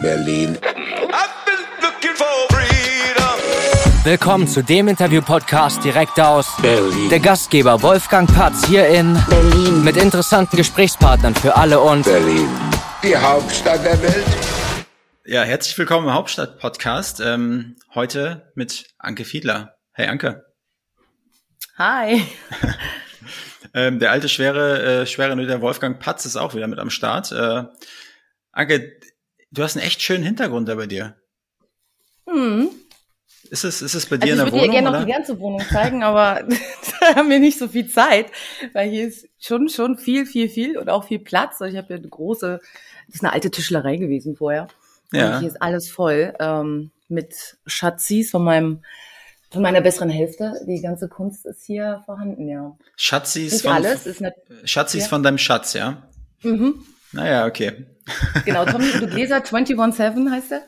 Berlin. Willkommen zu dem Interview-Podcast direkt aus Berlin. der Gastgeber Wolfgang Patz hier in Berlin. mit interessanten Gesprächspartnern für alle und Berlin. Die Hauptstadt der Welt. Ja, herzlich willkommen im Hauptstadt-Podcast. Ähm, heute mit Anke Fiedler. Hey Anke. Hi. Ähm, der alte schwere, äh, schwere der Wolfgang Patz ist auch wieder mit am Start. Äh, Anke, du hast einen echt schönen Hintergrund da bei dir. Hm. Ist es, ist es bei dir Also in ich der würde dir Wohnung? gerne noch die ganze Wohnung zeigen, aber da haben wir nicht so viel Zeit, weil hier ist schon schon viel, viel, viel und auch viel Platz. Also ich habe hier eine große, das ist eine alte Tischlerei gewesen vorher. Ja. Und hier ist alles voll ähm, mit Schatzis von meinem von meiner besseren Hälfte. Die ganze Kunst ist hier vorhanden, ja. Schatzis Nicht von, alles, ist nicht. Schatzis Ja. von deinem Schatz, ja? Mhm. Naja, okay. Genau, Tommy du Gläser 24-7 heißt er.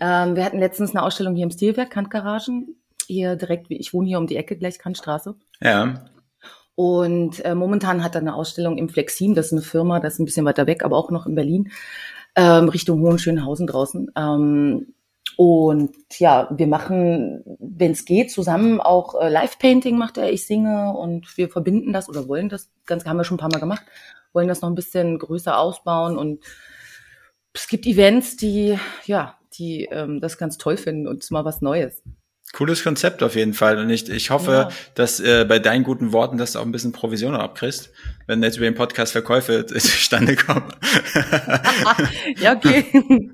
Ähm, wir hatten letztens eine Ausstellung hier im Stilwerk, Kantgaragen. Hier direkt, ich wohne hier um die Ecke, gleich Kantstraße. Ja. Und äh, momentan hat er eine Ausstellung im Flexin, das ist eine Firma, das ist ein bisschen weiter weg, aber auch noch in Berlin, ähm, Richtung Hohenschönhausen draußen. Ähm, und ja, wir machen, wenn es geht, zusammen auch äh, Live-Painting macht er, ich singe und wir verbinden das oder wollen das, ganz haben wir schon ein paar Mal gemacht, wollen das noch ein bisschen größer ausbauen und es gibt Events, die, ja, die ähm, das ganz toll finden und mal was Neues. Cooles Konzept auf jeden Fall. Und ich, ich hoffe, Ja. dass äh, bei deinen guten Worten, dass du auch ein bisschen Provision abkriegst, wenn jetzt über den Podcast Verkäufe zustande kommen. ja, okay.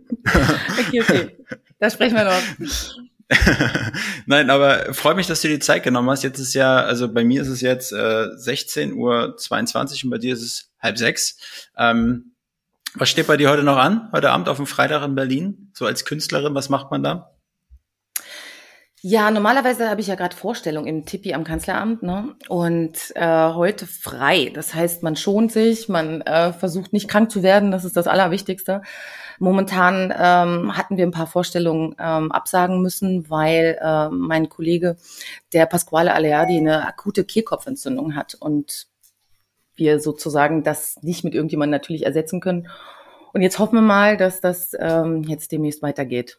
okay, okay. Da sprechen wir noch. Nein, aber freut mich, dass du dir die Zeit genommen hast. Jetzt ist ja, also bei mir ist es jetzt äh, 16 Uhr 22 und bei dir ist es halb sechs. Ähm, was steht bei dir heute noch an? Heute Abend auf dem Freitag in Berlin? So als Künstlerin, was macht man da? Ja, normalerweise habe ich ja gerade Vorstellung im Tippi am Kanzleramt, ne? Und äh, heute frei. Das heißt, man schont sich, man äh, versucht nicht krank zu werden, das ist das Allerwichtigste. Momentan ähm, hatten wir ein paar Vorstellungen ähm, absagen müssen, weil äh, mein Kollege, der Pasquale Aleardi, eine akute Kehlkopfentzündung hat und wir sozusagen das nicht mit irgendjemandem natürlich ersetzen können. Und jetzt hoffen wir mal, dass das ähm, jetzt demnächst weitergeht.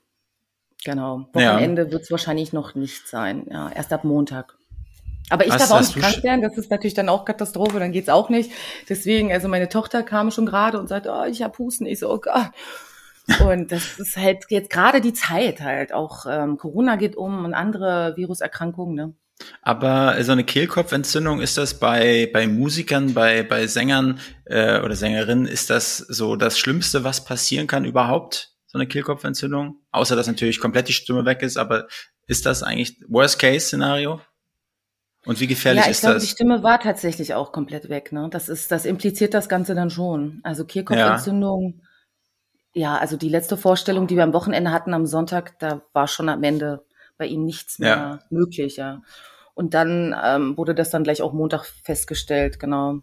Genau. Ja. Wochenende wird es wahrscheinlich noch nicht sein. Ja, erst ab Montag. Aber ich Hast- darf auch nicht krank werden. Das ist natürlich dann auch Katastrophe. Dann geht's auch nicht. Deswegen, also meine Tochter kam schon gerade und sagte, oh, ich hab Husten. Ich so, oh Gott. Und das ist halt jetzt gerade die Zeit halt. Auch ähm, Corona geht um und andere Viruserkrankungen. Ne? Aber so eine Kehlkopfentzündung, ist das bei, bei Musikern, bei, bei Sängern äh, oder Sängerinnen, ist das so das Schlimmste, was passieren kann überhaupt? So eine Kehlkopfentzündung? Außer dass natürlich komplett die Stimme weg ist, aber ist das eigentlich Worst-Case-Szenario? Und wie gefährlich ja, ich ist glaube, die das? Stimme war tatsächlich auch komplett weg. Ne? Das ist, das impliziert das Ganze dann schon. Also Kehlkopfentzündung. Ja. Also die letzte Vorstellung, die wir am Wochenende hatten am Sonntag, da war schon am Ende bei ihm nichts mehr Ja. möglich. Ja. Und dann ähm, wurde das dann gleich auch Montag festgestellt. Genau.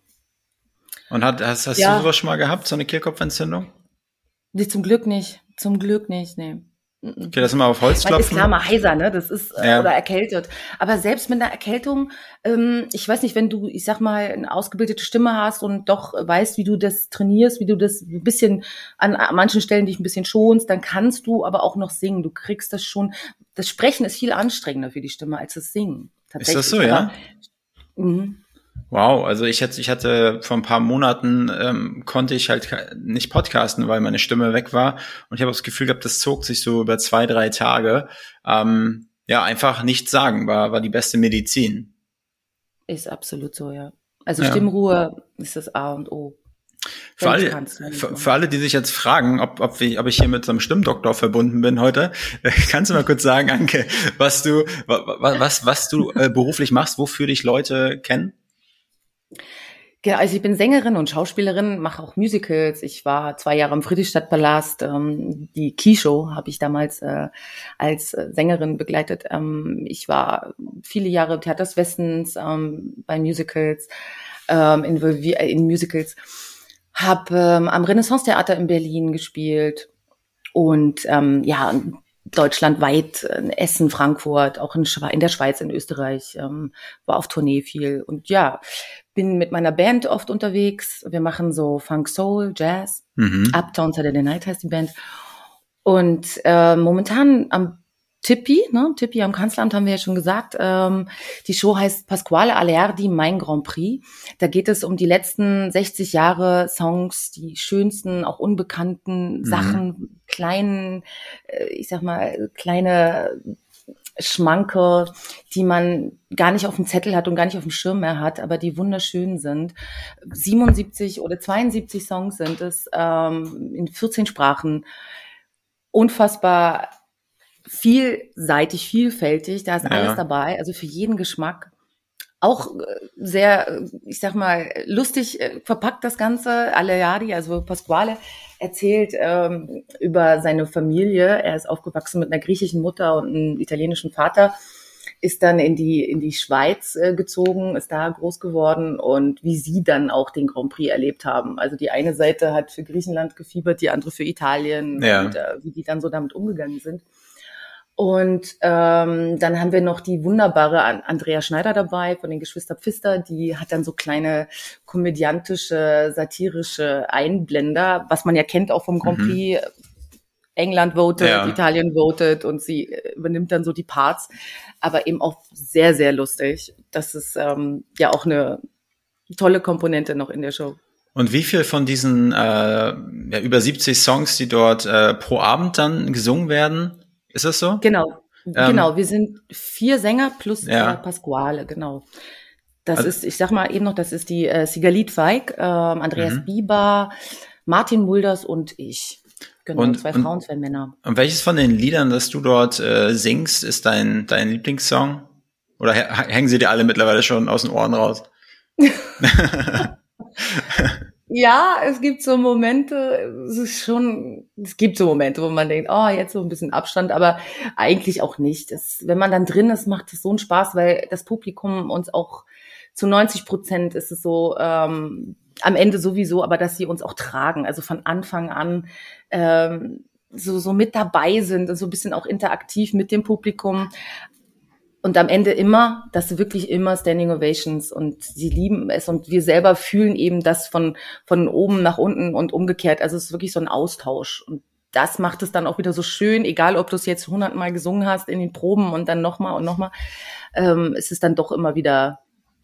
Und hat, hast, hast Ja. du sowas schon mal gehabt, so eine Kehlkopfentzündung? Nee, zum Glück nicht. Zum Glück nicht. Nee. Okay, das mal auf Holz Man ist klopfen. klar mal heiser, ne? Das ist äh, Ja. oder erkältet. Aber selbst mit einer Erkältung, ähm, ich weiß nicht, wenn du, ich sag mal, eine ausgebildete Stimme hast und doch weißt, wie du das trainierst, wie du das ein bisschen an, an manchen Stellen dich ein bisschen schonst, dann kannst du aber auch noch singen. Du kriegst das schon. Das Sprechen ist viel anstrengender für die Stimme als das Singen. Ist das so, ja? Aber, mhm. Wow, also ich hatte, ich hatte vor ein paar Monaten ähm, konnte ich halt nicht podcasten, weil meine Stimme weg war und ich habe das Gefühl gehabt, das zog sich so über zwei, drei Tage. Ähm, ja, einfach nichts sagen war war die beste Medizin. Ist absolut so, ja. Also Ja. Stimmruhe ist das A und O. Für alle, für, für alle, die sich jetzt fragen, ob, ob, ich, ob ich hier mit so einem Stimmdoktor verbunden bin heute, kannst du mal kurz sagen, Anke, was du, wa- wa- was, was du äh, beruflich machst, wofür dich Leute kennen? Genau, also ich bin Sängerin und Schauspielerin, mache auch Musicals. Ich war zwei Jahre im Friedrichstadtpalast. Ähm, die Key-Show habe ich damals äh, als Sängerin begleitet. Ähm, ich war viele Jahre im Theater des Westens ähm, bei Musicals, ähm, involvi- äh, in Musicals. Habe ähm, am Renaissance-Theater in Berlin gespielt und ähm, ja, deutschlandweit, äh, Essen, Frankfurt, auch in, Schwe in der Schweiz, in Österreich, ähm, war auf Tournee viel. Und ja, bin mit meiner Band oft unterwegs. Wir machen so Funk Soul, Jazz. Mhm. Uptown Saturday Night heißt die Band. Und äh, momentan am Tippi, ne, Tippi am Kanzleramt haben wir ja schon gesagt. Ähm, die Show heißt Pasquale Aleardi, mein Grand Prix. Da geht es um die letzten 60 Jahre Songs, die schönsten, auch unbekannten mhm. Sachen, kleinen, äh, ich sag mal, kleine Schmanke, die man gar nicht auf dem Zettel hat und gar nicht auf dem Schirm mehr hat, aber die wunderschön sind. 77 oder 72 Songs sind es ähm, in 14 Sprachen. Unfassbar vielseitig, vielfältig. Da ist ja. alles dabei, also für jeden Geschmack. Auch äh, sehr, äh, ich sag mal, lustig äh, verpackt das Ganze. Aleari, also Pasquale, erzählt ähm, über seine Familie. Er ist aufgewachsen mit einer griechischen Mutter und einem italienischen Vater, ist dann in die, in die Schweiz äh, gezogen, ist da groß geworden und wie sie dann auch den Grand Prix erlebt haben. Also die eine Seite hat für Griechenland gefiebert, die andere für Italien ja. und äh, wie die dann so damit umgegangen sind. Und ähm, dann haben wir noch die wunderbare Andrea Schneider dabei von den Geschwister Pfister. Die hat dann so kleine komödiantische, satirische Einblender, was man ja kennt auch vom Grand mhm. Prix. Mhm. England votet, ja. Italien votet und sie äh, übernimmt dann so die Parts, aber eben auch sehr, sehr lustig. Das ist ähm, ja auch eine tolle Komponente noch in der Show. Und wie viel von diesen äh, ja, über 70 Songs, die dort äh, pro Abend dann gesungen werden, ist das so? Genau. Ähm, genau, wir sind vier Sänger plus ja. äh, Pasquale, genau. Das also, ist, ich sag mal eben noch, das ist die äh, Sigalit Feig, äh, Andreas mhm. Bieber, Martin Mulders und ich. Genau, und, zwei Frauen, und, zwei Männer. Und welches von den Liedern, das du dort äh, singst, ist dein, dein Lieblingssong? Oder hängen sie dir alle mittlerweile schon aus den Ohren raus? Ja, es gibt so Momente, es ist schon, es gibt so Momente, wo man denkt, oh, jetzt so ein bisschen Abstand, aber eigentlich auch nicht. Das, wenn man dann drin ist, macht es so einen Spaß, weil das Publikum uns auch zu 90 Prozent ist es so, ähm, am Ende sowieso, aber dass sie uns auch tragen, also von Anfang an ähm, so, so mit dabei sind, so ein bisschen auch interaktiv mit dem Publikum und am Ende immer, das wirklich immer Standing Ovations und sie lieben es und wir selber fühlen eben das von, von oben nach unten und umgekehrt. Also es ist wirklich so ein Austausch und das macht es dann auch wieder so schön, egal ob du es jetzt hundertmal gesungen hast in den Proben und dann nochmal und nochmal, ähm, es ist dann doch immer wieder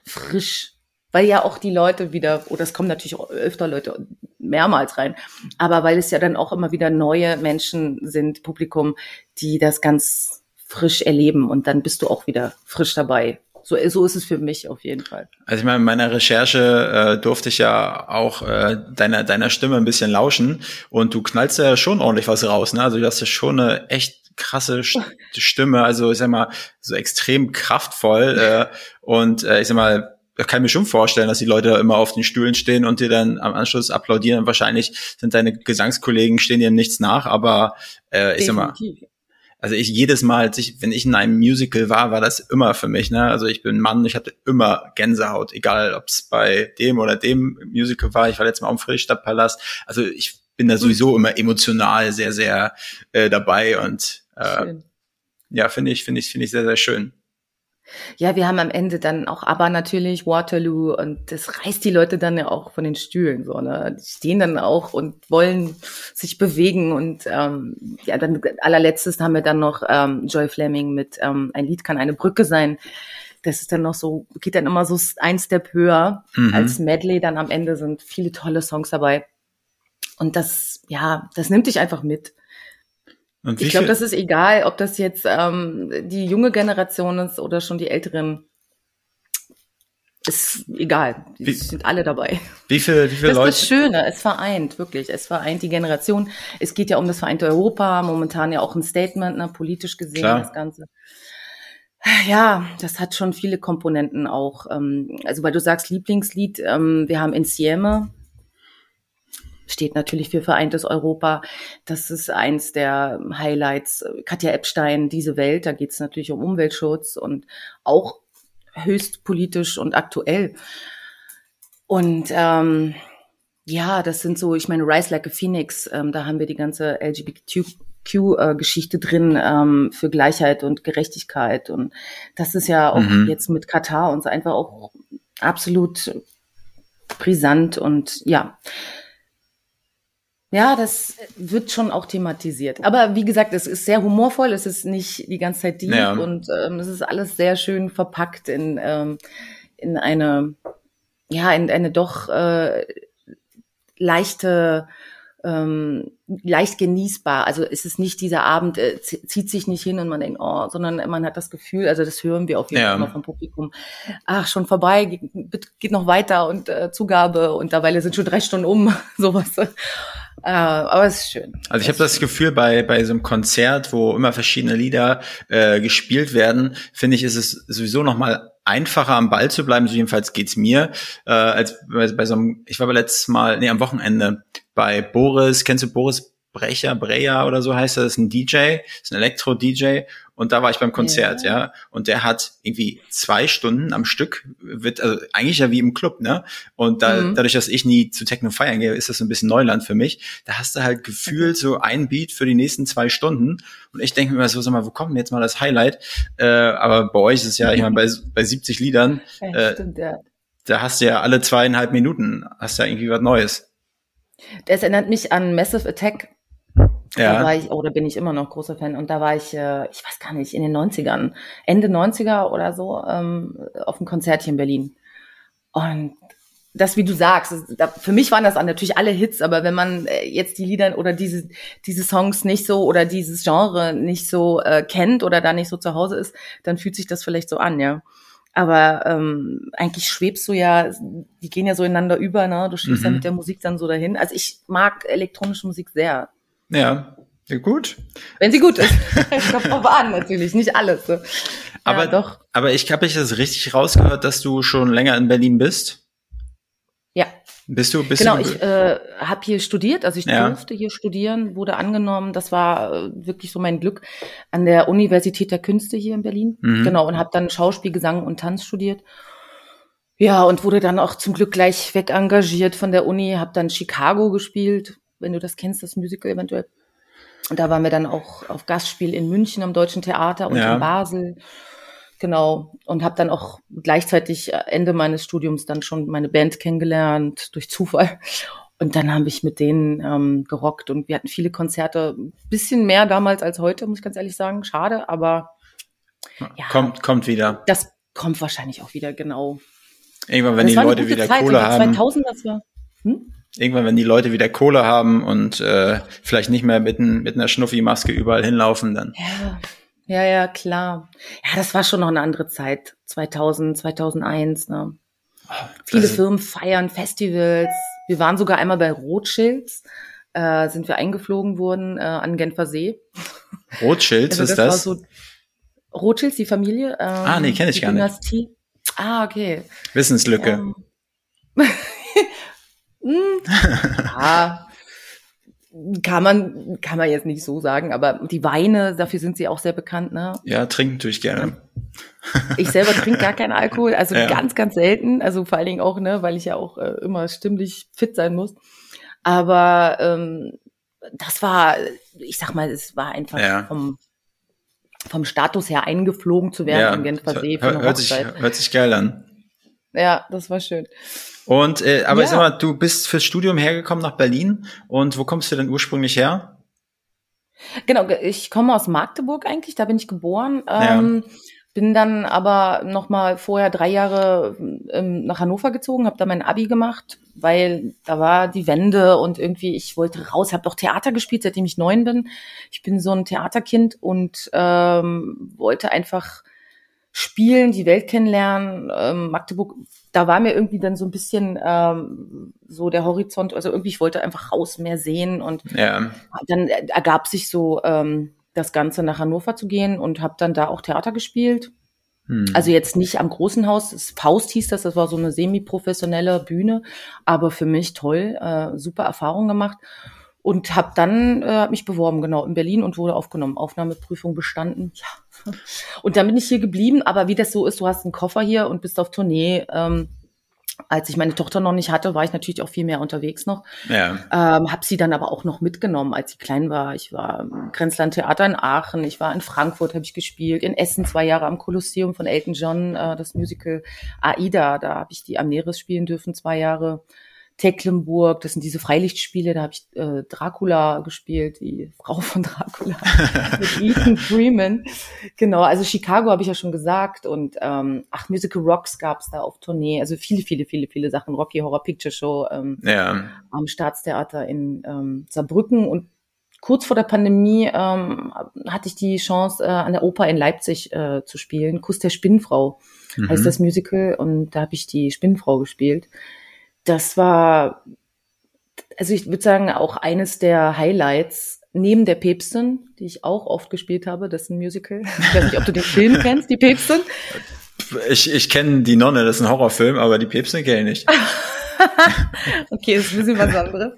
frisch, weil ja auch die Leute wieder, oder es kommen natürlich auch öfter Leute mehrmals rein, aber weil es ja dann auch immer wieder neue Menschen sind, Publikum, die das ganz frisch erleben und dann bist du auch wieder frisch dabei. So, so ist es für mich auf jeden Fall. Also ich meine, in meiner Recherche äh, durfte ich ja auch äh, deiner, deiner Stimme ein bisschen lauschen und du knallst ja schon ordentlich was raus. Ne? Also du hast ja schon eine echt krasse Stimme, also ich sag mal, so extrem kraftvoll äh, und äh, ich sag mal, ich kann mir schon vorstellen, dass die Leute immer auf den Stühlen stehen und dir dann am Anschluss applaudieren. Wahrscheinlich sind deine Gesangskollegen stehen dir nichts nach, aber äh, ich Definitiv. sag mal, also ich jedes Mal, als ich, wenn ich in einem Musical war, war das immer für mich. Ne? Also ich bin Mann, ich hatte immer Gänsehaut, egal ob es bei dem oder dem Musical war. Ich war letztes Mal am Friedrichstadtpalast. Also ich bin da sowieso immer emotional sehr, sehr äh, dabei und äh, ja, finde ich, finde ich, finde ich sehr, sehr schön. Ja, wir haben am Ende dann auch aber natürlich Waterloo und das reißt die Leute dann ja auch von den Stühlen so, ne? Die stehen dann auch und wollen sich bewegen und ähm, ja, dann allerletztes haben wir dann noch ähm, Joy Fleming mit ähm, ein Lied kann eine Brücke sein. Das ist dann noch so, geht dann immer so ein Step höher mhm. als Medley. Dann am Ende sind viele tolle Songs dabei. Und das, ja, das nimmt dich einfach mit ich glaube, das ist egal, ob das jetzt ähm, die junge Generation ist oder schon die älteren. Ist egal. Die wie, sind alle dabei. Wie viele, wie viele das Leute? Das ist das Schöne. Es vereint, wirklich. Es vereint die Generation. Es geht ja um das vereinte Europa. Momentan ja auch ein Statement, ne, politisch gesehen, Klar. das Ganze. Ja, das hat schon viele Komponenten auch. Ähm, also, weil du sagst Lieblingslied, ähm, wir haben Insieme, steht natürlich für vereintes Europa. Das ist eins der Highlights. Katja Epstein, diese Welt, da geht es natürlich um Umweltschutz und auch höchst politisch und aktuell. Und ähm, ja, das sind so, ich meine, Rise Like a Phoenix, ähm, da haben wir die ganze LGBTQ-Geschichte drin ähm, für Gleichheit und Gerechtigkeit. Und das ist ja auch mhm. jetzt mit Katar uns einfach auch absolut brisant und ja, Ja, das wird schon auch thematisiert. Aber wie gesagt, es ist sehr humorvoll, es ist nicht die ganze Zeit deep Ja. und ähm, es ist alles sehr schön verpackt in, ähm, in eine, ja, in eine doch äh, leichte, ähm, leicht genießbar. Also es ist nicht dieser Abend, äh, zi- zieht sich nicht hin und man denkt, oh, sondern man hat das Gefühl, also das hören wir auf jeden Ja. Fall immer vom Publikum, ach, schon vorbei, geht, geht noch weiter und äh, Zugabe und dabei sind schon drei Stunden um, sowas. Äh, aber es ist schön. Also ich habe das Gefühl, bei, bei so einem Konzert, wo immer verschiedene Lieder äh, gespielt werden, finde ich, ist es sowieso noch mal einfacher am Ball zu bleiben, so jedenfalls geht's mir, äh, als bei, bei so einem, ich war aber letztes Mal, nee, am Wochenende bei Boris, kennst du Boris Brecher, Breyer oder so heißt er, das ist ein DJ, ist ein Elektro-DJ und da war ich beim Konzert, ja. und der hat irgendwie zwei Stunden am Stück, wird, also eigentlich ja wie im Club, ne, und da, Mhm. dadurch, dass ich nie zu Techno feiern gehe, ist das so ein bisschen Neuland für mich, da hast du halt gefühlt so ein Beat für die nächsten zwei Stunden und ich denke mir immer so, sag mal, wo kommt denn jetzt mal das Highlight, äh, aber bei euch ist es ja, ich meine, bei, bei 70 Liedern, Ja, äh, stimmt, ja. da hast du ja alle zweieinhalb Minuten, hast ja irgendwie was Neues. Das erinnert mich an Massive Attack. Da Ja, war ich, oh, da bin ich immer noch großer Fan. Und da war ich, äh, ich weiß gar nicht, in den 90ern, Ende 90er oder so, ähm, auf einem Konzert hier in Berlin. Und das, wie du sagst, da, für mich waren das natürlich alle Hits, aber wenn man äh, jetzt die Lieder oder diese, diese Songs nicht so oder dieses Genre nicht so äh, kennt oder da nicht so zu Hause ist, dann fühlt sich das vielleicht so an, ja. Aber ähm, eigentlich schwebst du ja, die gehen ja so ineinander über, ne? Du schwebst ja Mhm. mit der Musik dann so dahin. Also ich mag elektronische Musik sehr. Ja, gut. Wenn sie gut ist. Kommt drauf an, natürlich, nicht alles. So. Aber ja, doch, Aber ich habe ich das richtig rausgehört, dass du schon länger in Berlin bist. ja. Bist du? Bist Genau, du? ich äh, habe hier studiert, also ich Ja. durfte hier studieren, wurde angenommen. Das war äh, wirklich so mein Glück an der Universität der Künste hier in Berlin. Mhm. Genau, und habe dann Schauspiel, Gesang und Tanz studiert. Ja, und wurde dann auch zum Glück gleich weg engagiert von der Uni, habe dann Chicago gespielt, wenn du das kennst, das Musical eventuell. Und da waren wir dann auch auf Gastspiel in München am Deutschen Theater und Ja. in Basel. Genau. Und habe dann auch gleichzeitig äh, Ende meines Studiums dann schon meine Band kennengelernt, durch Zufall. Und dann habe ich mit denen ähm, gerockt und wir hatten viele Konzerte, ein bisschen mehr damals als heute, muss ich ganz ehrlich sagen. Schade, aber ja, kommt, kommt wieder. das kommt wahrscheinlich auch wieder, genau. Irgendwann, wenn das die Leute wieder Zeit, Kohle haben. 2000 das war. Hm? Irgendwann, wenn die Leute wieder Kohle haben und äh, vielleicht nicht mehr mit, ein, mit einer Schnuffi-Maske überall hinlaufen, dann. Ja, ja, ja, klar. Ja, das war schon noch eine andere Zeit. 2000, 2001. Ne? Viele ist- Firmen feiern Festivals. Wir waren sogar einmal bei Rothschilds, äh, sind wir eingeflogen worden äh, an Genfer See. Rothschilds, Also was ist das? so Rothschilds, die Familie. Ähm, Ah, nee, kenn ich gar nicht. Dynastie. Ah, okay. Wissenslücke. Ähm, hm, ja, kann man, kann man jetzt nicht so sagen, aber die Weine, dafür sind sie auch sehr bekannt, ne? ja, trinken tue ich gerne. Ich selber trinke gar keinen Alkohol, also Ja. ganz, ganz selten. Also vor allen Dingen auch, ne, weil ich ja auch äh, immer stimmlich fit sein muss. Aber ähm, das war, ich sag mal, es war einfach Ja. vom, vom Status her eingeflogen zu werden Ja, am Genfer See hört, sich, hört sich geil an. Ja, das war schön. Und äh, aber Ja. sag mal, du bist fürs Studium hergekommen nach Berlin und wo kommst du denn ursprünglich her? Genau, ge- ich komme aus Magdeburg eigentlich, da bin ich geboren. Ja. Ähm, bin dann aber noch mal vorher drei Jahre ähm, nach Hannover gezogen, habe da mein Abi gemacht, weil da war die Wende und irgendwie ich wollte raus, habe doch Theater gespielt, seitdem ich neun bin. Ich bin so ein Theaterkind und ähm, wollte einfach spielen, die Welt kennenlernen. Ähm, Magdeburg, da war mir irgendwie dann so ein bisschen ähm, so der Horizont, also irgendwie ich wollte einfach raus, mehr sehen und Ja, dann ergab sich so ähm, das Ganze nach Hannover zu gehen und habe dann da auch Theater gespielt. hm. Also jetzt nicht am großen Haus, das Faust hieß das, das war so eine semi-professionelle Bühne, aber für mich toll, äh, super Erfahrung gemacht und habe dann äh, hab mich beworben genau in Berlin und wurde aufgenommen, Aufnahmeprüfung bestanden. Ja. Und dann bin ich hier geblieben, aber wie das so ist, du hast einen Koffer hier und bist auf Tournee. Ähm, als ich meine Tochter noch nicht hatte, war ich natürlich auch viel mehr unterwegs noch. ja, Ähm, habe sie dann aber auch noch mitgenommen, als sie klein war. Ich war im Grenzland Theater in Aachen, ich war in Frankfurt, habe ich gespielt, in Essen zwei Jahre am Kolosseum von Elton John, äh, das Musical Aida, da habe ich die am Neres spielen dürfen, zwei Jahre. Tecklenburg, das sind diese Freilichtspiele, da habe ich äh, Dracula gespielt, die Frau von Dracula mit Ethan Freeman. Genau, also Chicago habe ich ja schon gesagt und ähm, ach, Musical Rocks gab's da auf Tournee, also viele, viele, viele, viele Sachen, Rocky Horror Picture Show ähm, ja. am Staatstheater in ähm, Saarbrücken und kurz vor der Pandemie ähm, hatte ich die Chance, äh, an der Oper in Leipzig äh, zu spielen. Kuss der Spinnenfrau mhm. heißt das Musical und da habe ich die Spinnenfrau gespielt. Das war, also ich würde sagen, auch eines der Highlights neben der Päpstin, die ich auch oft gespielt habe. Das ist ein Musical. Ich weiß nicht, ob du den Film kennst, die Päpstin. Ich, ich kenne die Nonne, das ist ein Horrorfilm, aber die Päpstin kenne ich nicht. okay, das ist ein bisschen was anderes.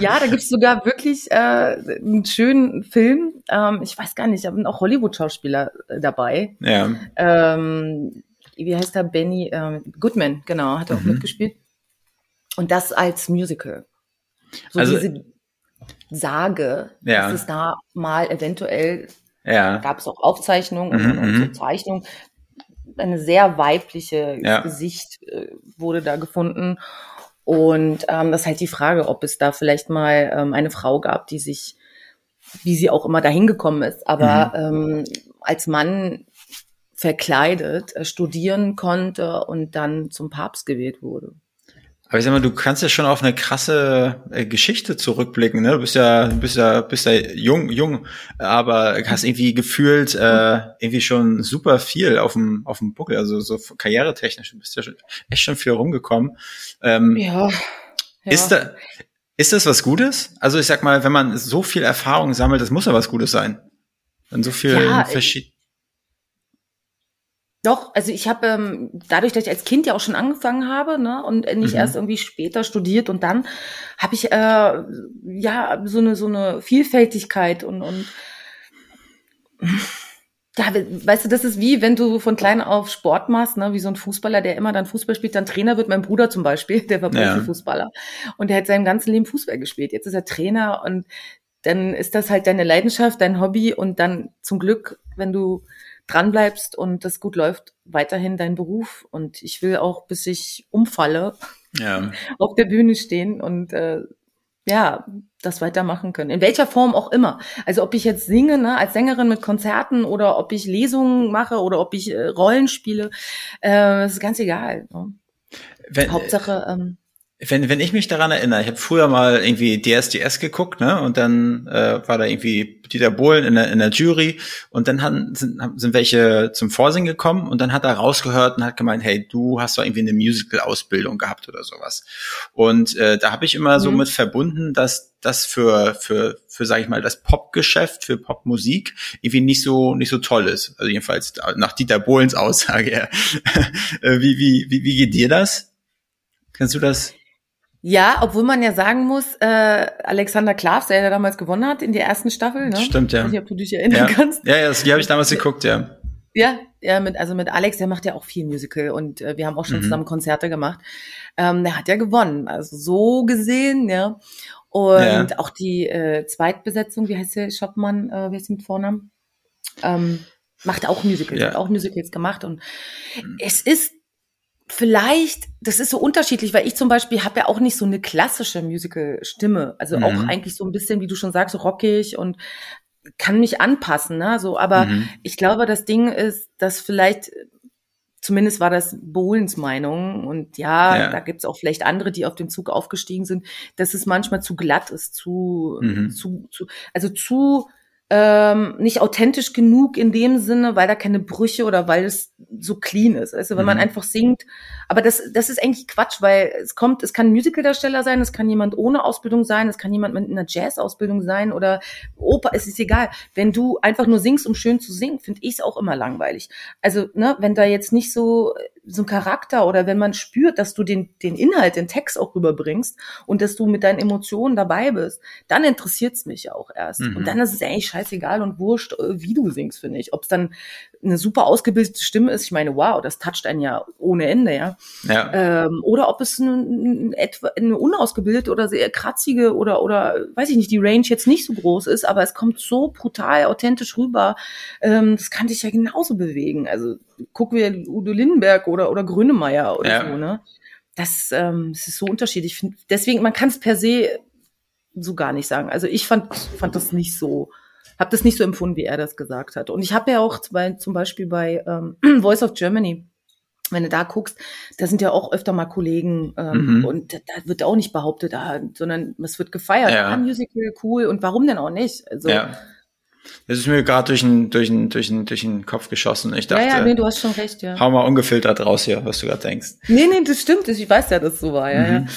Ja, da gibt's sogar wirklich äh, einen schönen Film. Ähm, ich weiß gar nicht, da sind auch Hollywood-Schauspieler äh, dabei. Ja. Ähm, wie heißt der? Benny ähm, Goodman, genau, hat er auch Mhm. mitgespielt. Und das als Musical. So Also- diese Sage, Ja. dass es da mal eventuell Ja. gab es auch Aufzeichnungen Mhm, und, und mhm. so Zeichnungen. Eine sehr weibliche Ja. Gesicht äh, wurde da gefunden. Und ähm, das ist halt die Frage, ob es da vielleicht mal ähm, eine Frau gab, die sich, wie sie auch immer dahin gekommen ist, aber ähm, als Mann verkleidet äh, studieren konnte und dann zum Papst gewählt wurde. Aber ich sag mal, du kannst ja schon auf eine krasse äh, Geschichte zurückblicken, ne? Du bist ja, du bist ja, bist ja jung, jung, aber hast irgendwie gefühlt äh, irgendwie schon super viel auf dem auf dem Buckel, also so karrieretechnisch, du bist ja schon, echt schon viel rumgekommen. Ähm, Ja. ja. Ist da, ist das was Gutes? Also ich sag mal, wenn man so viel Erfahrung sammelt, das muss ja was Gutes sein. Wenn so viel Ja, verschieden. Doch, also ich habe ähm, dadurch, dass ich als Kind ja auch schon angefangen habe, ne, und nicht Mhm. erst irgendwie später studiert und dann habe ich äh, ja so eine so eine Vielfältigkeit und und ja, we- weißt du, das ist wie wenn du von klein auf Sport machst, ne, wie so ein Fußballer, der immer dann Fußball spielt, dann Trainer wird. Mein Bruder zum Beispiel, der war Ja. Profifußballer und der hat sein ganzes Leben Fußball gespielt. Jetzt ist er Trainer und dann ist das halt deine Leidenschaft, dein Hobby und dann zum Glück, wenn du dran bleibst und das gut läuft, weiterhin dein Beruf. Und ich will auch, bis ich umfalle, Ja. auf der Bühne stehen und äh, ja, das weitermachen können. In welcher Form auch immer. Also ob ich jetzt singe, ne, als Sängerin mit Konzerten oder ob ich Lesungen mache oder ob ich äh, Rollen spiele, äh, ist ganz egal. Ne? Wenn, Hauptsache, ähm, Wenn, wenn ich mich daran erinnere, ich habe früher mal irgendwie DSDS geguckt, ne? Und dann äh, war da irgendwie Dieter Bohlen in der, in der Jury und dann haben, sind, sind welche zum Vorsingen gekommen und dann hat er rausgehört und hat gemeint, hey, du hast doch irgendwie eine Musical-Ausbildung gehabt oder sowas. Und äh, da habe ich immer so Mhm. mit verbunden, dass das für, für, für sage ich mal, das Popgeschäft, für Popmusik irgendwie nicht so, nicht so toll ist. Also jedenfalls nach Dieter Bohlens Aussage. Äh, wie, wie, wie, wie geht dir das? Kannst du das? Ja, obwohl man ja sagen muss, äh, Alexander Klavs, der ja damals gewonnen hat in der ersten Staffel, ne? Stimmt, ja. Ich weiß nicht, ob du dich erinnern Ja, kannst. ja, ja die habe ich damals geguckt, ja. Ja, ja, mit, also mit Alex, der macht ja auch viel Musical und äh, wir haben auch schon Mhm. zusammen Konzerte gemacht. Ähm, der hat ja gewonnen, also so gesehen, ja. Und Ja. auch die äh, Zweitbesetzung, wie heißt der Schoppmann, äh, wie heißt sie mit Vornamen? Ähm, macht auch Musicals, Ja. hat auch Musicals gemacht und es ist vielleicht, das ist so unterschiedlich, weil ich zum Beispiel habe ja auch nicht so eine klassische Musical-Stimme, also Mhm. auch eigentlich so ein bisschen, wie du schon sagst, so rockig und kann mich anpassen, ne? So, aber Mhm. ich glaube, das Ding ist, dass vielleicht, zumindest war das Bohlens Meinung, und ja, Ja. da gibt's auch vielleicht andere, die auf den Zug aufgestiegen sind, dass es manchmal zu glatt ist, zu, Mhm. zu, zu also zu ähm, nicht authentisch genug in dem Sinne, weil da keine Brüche oder weil es so clean ist. Also wenn man Mhm. einfach singt, aber das, das ist eigentlich Quatsch, weil es kommt, es kann ein Musicaldarsteller sein, es kann jemand ohne Ausbildung sein, es kann jemand mit einer Jazz-Ausbildung sein oder Oper, es ist egal. Wenn du einfach nur singst, um schön zu singen, finde ich es auch immer langweilig. Also, ne, wenn da jetzt nicht so, so ein Charakter oder wenn man spürt, dass du den, den Inhalt, den Text auch rüberbringst und dass du mit deinen Emotionen dabei bist, dann interessiert's mich auch erst. Mhm. Und dann ist es eigentlich scheißegal und wurscht, äh, wie du singst, finde ich. Ob es dann eine super ausgebildete Stimme ist, ich meine, wow, das toucht einen ja ohne Ende, ja. Ja. Ähm, oder ob es eine, eine, unausgebildete oder sehr kratzige oder, oder, weiß ich nicht, die Range jetzt nicht so groß ist, aber es kommt so brutal authentisch rüber. Ähm, das kann dich ja genauso bewegen. Also guck wir Udo Lindenberg oder, oder Grönemeyer oder Ja. so, ne? das, ähm, das ist so unterschiedlich. Ich find, deswegen, man kann es per se so gar nicht sagen. Also ich fand, fand das nicht so, habe das nicht so empfunden, wie er das gesagt hat. Und ich habe ja auch bei, zum Beispiel bei ähm, Voice of Germany, wenn du da guckst, da sind ja auch öfter mal Kollegen ähm, mhm. und da, da, wird auch nicht behauptet, ah, sondern es wird gefeiert. Ja. Ah, Musical, cool. Und warum denn auch nicht? Also, ja. Das ist mir gerade durch den, durch, den, durch, den, durch den Kopf geschossen. Ich dachte, ja, ja, nee, du hast schon recht, ja. Hau mal ungefiltert raus hier, was du gerade denkst. Nee, nee, das stimmt. Ich weiß ja, dass es so war, ja, mhm.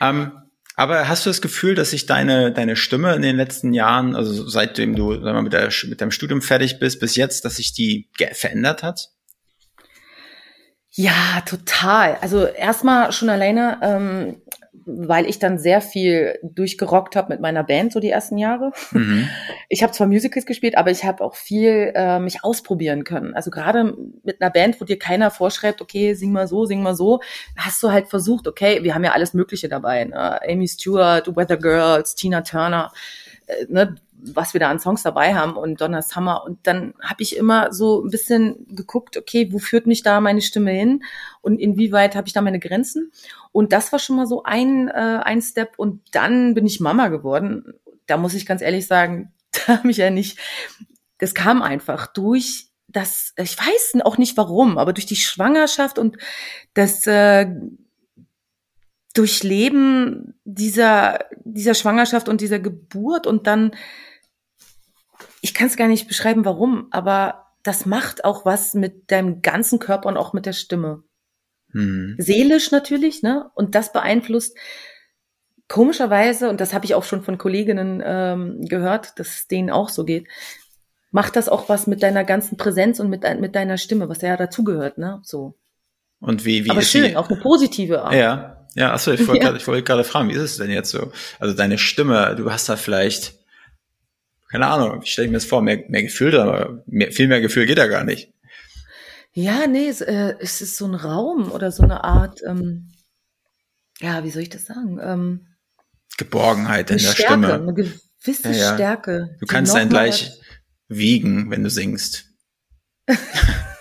ja. Ähm, aber hast du das Gefühl, dass sich deine, deine Stimme in den letzten Jahren, also seitdem du sag mal, mit, der, mit deinem Studium fertig bist, bis jetzt, dass sich die verändert hat? Ja, total. Also erstmal schon alleine, ähm, weil ich dann sehr viel durchgerockt habe mit meiner Band so die ersten Jahre. Mhm. Ich habe zwar Musicals gespielt, aber ich habe auch viel äh, mich ausprobieren können. Also gerade mit einer Band, wo dir keiner vorschreibt, okay, sing mal so, sing mal so, hast du halt versucht, okay, wir haben ja alles Mögliche dabei, ne? Amy Stewart, Weather Girls, Tina Turner, äh, ne? Was wir da an Songs dabei haben und Donna Summer. Und dann habe ich immer so ein bisschen geguckt, okay, wo führt mich da meine Stimme hin und inwieweit habe ich da meine Grenzen? Und das war schon mal so ein, äh, ein Step. Und dann bin ich Mama geworden. Da muss ich ganz ehrlich sagen, da habe ich ja nicht, das kam einfach durch das, ich weiß auch nicht warum, aber durch die Schwangerschaft und das äh, Durchleben dieser, dieser Schwangerschaft und dieser Geburt und dann ich kann es gar nicht beschreiben, warum, aber das macht auch was mit deinem ganzen Körper und auch mit der Stimme. Hm. Seelisch natürlich, ne? Und das beeinflusst komischerweise, und das habe ich auch schon von Kolleginnen ähm, gehört, dass es denen auch so geht, macht das auch was mit deiner ganzen Präsenz und mit, mit deiner Stimme, was ja dazugehört, ne? So. Und wie, wie Aber ist schön, die? auf eine positive Art. Ja, ja, achso, ich wollte ja. gerade wollt gerade fragen, wie ist es denn jetzt so? Also deine Stimme, du hast da vielleicht keine Ahnung, wie stelle ich mir das vor? Mehr, mehr Gefühl, aber mehr, viel mehr Gefühl geht da gar nicht. Ja, nee, es, äh, es ist so ein Raum oder so eine Art, ähm, ja, wie soll ich das sagen? Ähm, Geborgenheit in der Stärke, Stimme. Eine gewisse ja, ja. Stärke. Du kannst dann gleich wiegen, wenn du singst.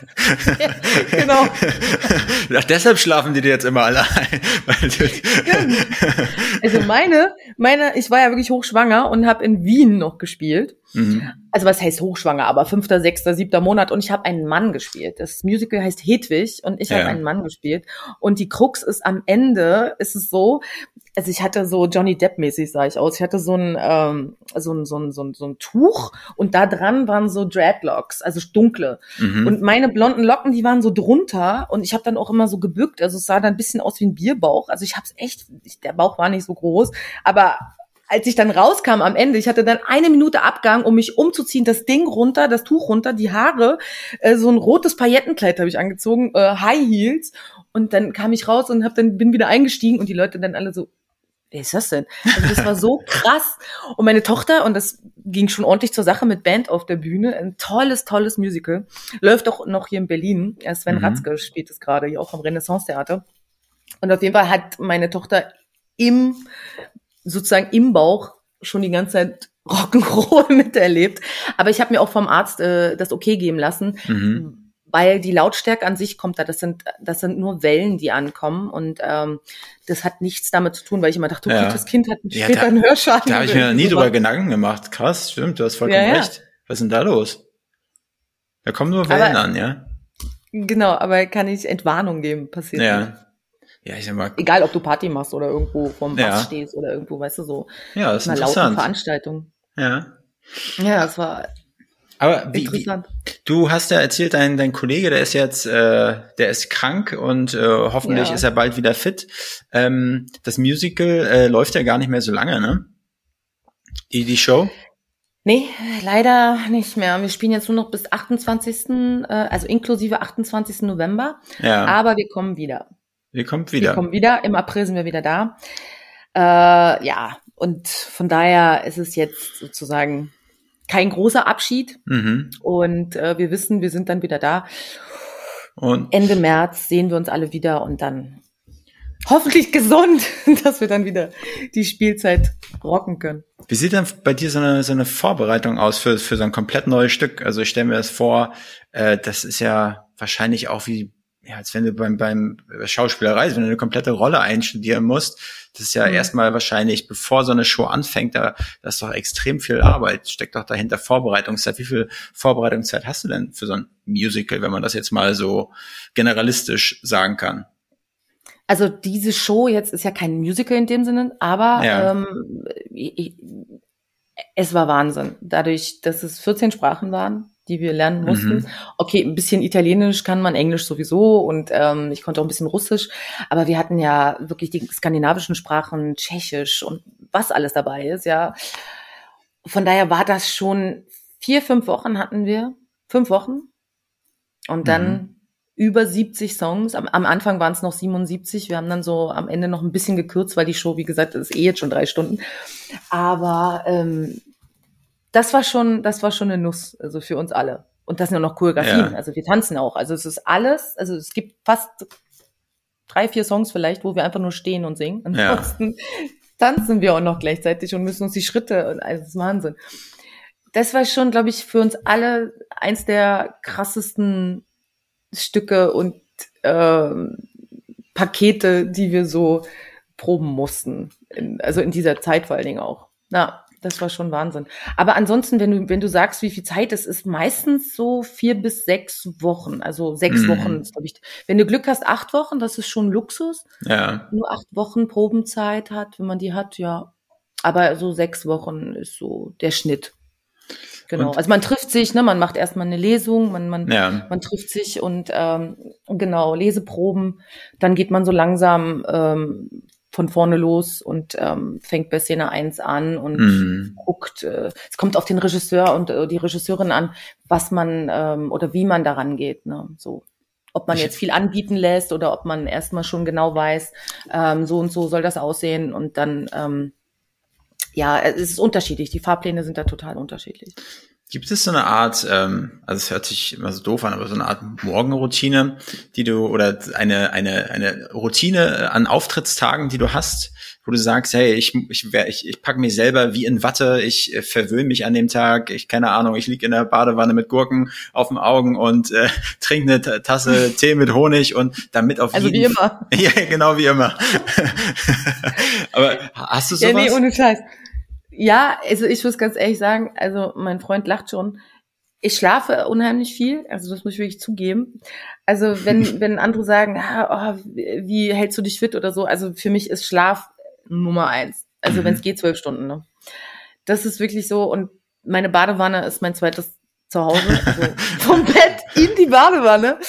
genau. Ach, deshalb schlafen die dir jetzt immer alle ein. also meine, meine, ich war ja wirklich hochschwanger und habe in Wien noch gespielt. Mhm. Also was heißt hochschwanger, aber fünfter, sechster, siebter Monat und ich habe einen Mann gespielt. Das Musical heißt Hedwig und ich ja. habe einen Mann gespielt. Und die Krux ist am Ende ist es so, also ich hatte so Johnny Depp mäßig sah ich aus. Ich hatte so ein ähm, so ein so ein so ein, so ein Tuch und da dran waren so Dreadlocks, also dunkle. Mhm. Und meine blonden Locken, die waren so drunter und ich habe dann auch immer so gebückt, also es sah dann ein bisschen aus wie ein Bierbauch. Also ich habe es echt, der Bauch war nicht so groß, aber als ich dann rauskam am Ende, ich hatte dann eine Minute Abgang, um mich umzuziehen, das Ding runter, das Tuch runter, die Haare, äh, so ein rotes Paillettenkleid habe ich angezogen, äh, High Heels und dann kam ich raus und hab dann bin wieder eingestiegen und die Leute dann alle so wer ist das denn? Also das war so krass. Und meine Tochter, und das ging schon ordentlich zur Sache mit Band auf der Bühne, ein tolles, tolles Musical, läuft auch noch hier in Berlin. Sven mhm. Ratzke spielt es gerade hier auch am Renaissance-Theater. Und auf jeden Fall hat meine Tochter im, sozusagen im Bauch schon die ganze Zeit Rock'n'Roll miterlebt. Aber ich habe mir auch vom Arzt äh, das okay geben lassen, mhm weil die Lautstärke an sich kommt da, das sind, das sind nur Wellen, die ankommen und ähm, das hat nichts damit zu tun, weil ich immer dachte, okay, ja. das Kind hat ja, später da, einen Hörschaden. Da habe ich mir nie drüber Gedanken gemacht. Krass, stimmt, du hast vollkommen ja, recht. Was ist denn da los? Da kommen nur Wellen aber, an, ja? Genau, aber kann ich Entwarnung geben, passiert ja. Nicht. Ja, ich sag mal. Egal, ob du Party machst oder irgendwo vom Bass ja. stehst oder irgendwo, weißt du, so. Ja, das ist interessant. Veranstaltung. Ja. Ja, das war aber wie, wie, du hast ja erzählt, dein, dein Kollege, der ist jetzt, äh, der ist krank und äh, hoffentlich ja. ist er bald wieder fit. Ähm, das Musical äh, läuft ja gar nicht mehr so lange, ne? Die, die Show? Nee, leider nicht mehr. Wir spielen jetzt nur noch bis 28., äh, also inklusive 28. November. Ja. Aber wir kommen wieder. Wir kommen wieder. Wir kommen wieder. Im April sind wir wieder da. Äh, ja, und von daher ist es jetzt sozusagen kein großer Abschied. Mhm. Und äh, wir wissen, wir sind dann wieder da. Und Ende März sehen wir uns alle wieder und dann hoffentlich gesund, dass wir dann wieder die Spielzeit rocken können. Wie sieht dann bei dir so eine, so eine Vorbereitung aus für, für so ein komplett neues Stück? Also ich stelle mir das vor, äh, das ist ja wahrscheinlich auch wie ja, als wenn du beim, beim Schauspielerei, wenn du eine komplette Rolle einstudieren musst, das ist ja mhm. erstmal wahrscheinlich, bevor so eine Show anfängt, da, das ist doch extrem viel Arbeit, steckt doch dahinter Vorbereitungszeit. Wie viel Vorbereitungszeit hast du denn für so ein Musical, wenn man das jetzt mal so generalistisch sagen kann? Also diese Show jetzt ist ja kein Musical in dem Sinne, aber ja. ähm, ich, es war Wahnsinn. Dadurch, dass es 14 Sprachen waren, die wir lernen mussten. Mhm. Okay, ein bisschen Italienisch kann man, Englisch sowieso und ähm, ich konnte auch ein bisschen Russisch, aber wir hatten ja wirklich die skandinavischen Sprachen, Tschechisch und was alles dabei ist, ja. Von daher war das schon vier, fünf Wochen hatten wir, fünf Wochen und dann mhm. über 70 Songs. Am, am Anfang waren es noch 77. Wir haben dann so am Ende noch ein bisschen gekürzt, weil die Show, wie gesagt, ist eh jetzt schon drei Stunden. Aber ähm, das war schon, das war schon eine Nuss, also für uns alle. Und das sind ja noch Choreografien. Ja. Also wir tanzen auch. Also es ist alles, also es gibt fast drei, vier Songs vielleicht, wo wir einfach nur stehen und singen. Ansonsten ja. tanzen wir auch noch gleichzeitig und müssen uns die Schritte und alles ist Wahnsinn. Das war schon, glaube ich, für uns alle eins der krassesten Stücke und äh, Pakete, die wir so proben mussten. In, also in dieser Zeit vor allen Dingen auch. Na, das war schon Wahnsinn. Aber ansonsten, wenn du, wenn du sagst, wie viel Zeit es ist, meistens so vier bis sechs Wochen. Also sechs mhm. Wochen, glaube ich. Wenn du Glück hast, acht Wochen, das ist schon Luxus. Ja. Nur acht Wochen Probenzeit hat, wenn man die hat, ja. Aber so sechs Wochen ist so der Schnitt. Genau. Und also man trifft sich, ne, man macht erstmal eine Lesung, man, man, ja. man trifft sich und ähm, genau, Leseproben, dann geht man so langsam ähm, von vorne los und ähm, fängt bei Szene 1 an und mhm. guckt, äh, es kommt auf den Regisseur und äh, die Regisseurin an, was man ähm, oder wie man daran geht. Ne? So. Ob man jetzt viel anbieten lässt oder ob man erstmal schon genau weiß, ähm, so und so soll das aussehen und dann ähm, ja, es ist unterschiedlich. Die Fahrpläne sind da total unterschiedlich. Gibt es so eine Art, ähm, also es hört sich immer so doof an, aber so eine Art Morgenroutine, die du oder eine eine eine Routine an Auftrittstagen, die du hast, wo du sagst, hey, ich ich ich, ich pack mich selber wie in Watte, ich äh, verwöhne mich an dem Tag, ich keine Ahnung, ich lieg in der Badewanne mit Gurken auf den Augen und äh, trinke eine Tasse Tee mit Honig und damit auf also jeden wie immer. ja, genau wie immer. aber hast du sowas? Ja, nee, ohne Scheiß. Ja, also ich muss ganz ehrlich sagen, also mein Freund lacht schon. Ich schlafe unheimlich viel, also das muss ich wirklich zugeben. Also wenn, wenn andere sagen, ah, oh, wie hältst du dich fit oder so, also für mich ist Schlaf Nummer eins. Also mhm. wenn es geht, zwölf Stunden. Ne? Das ist wirklich so und meine Badewanne ist mein zweites Zuhause, also vom Bett in die Badewanne.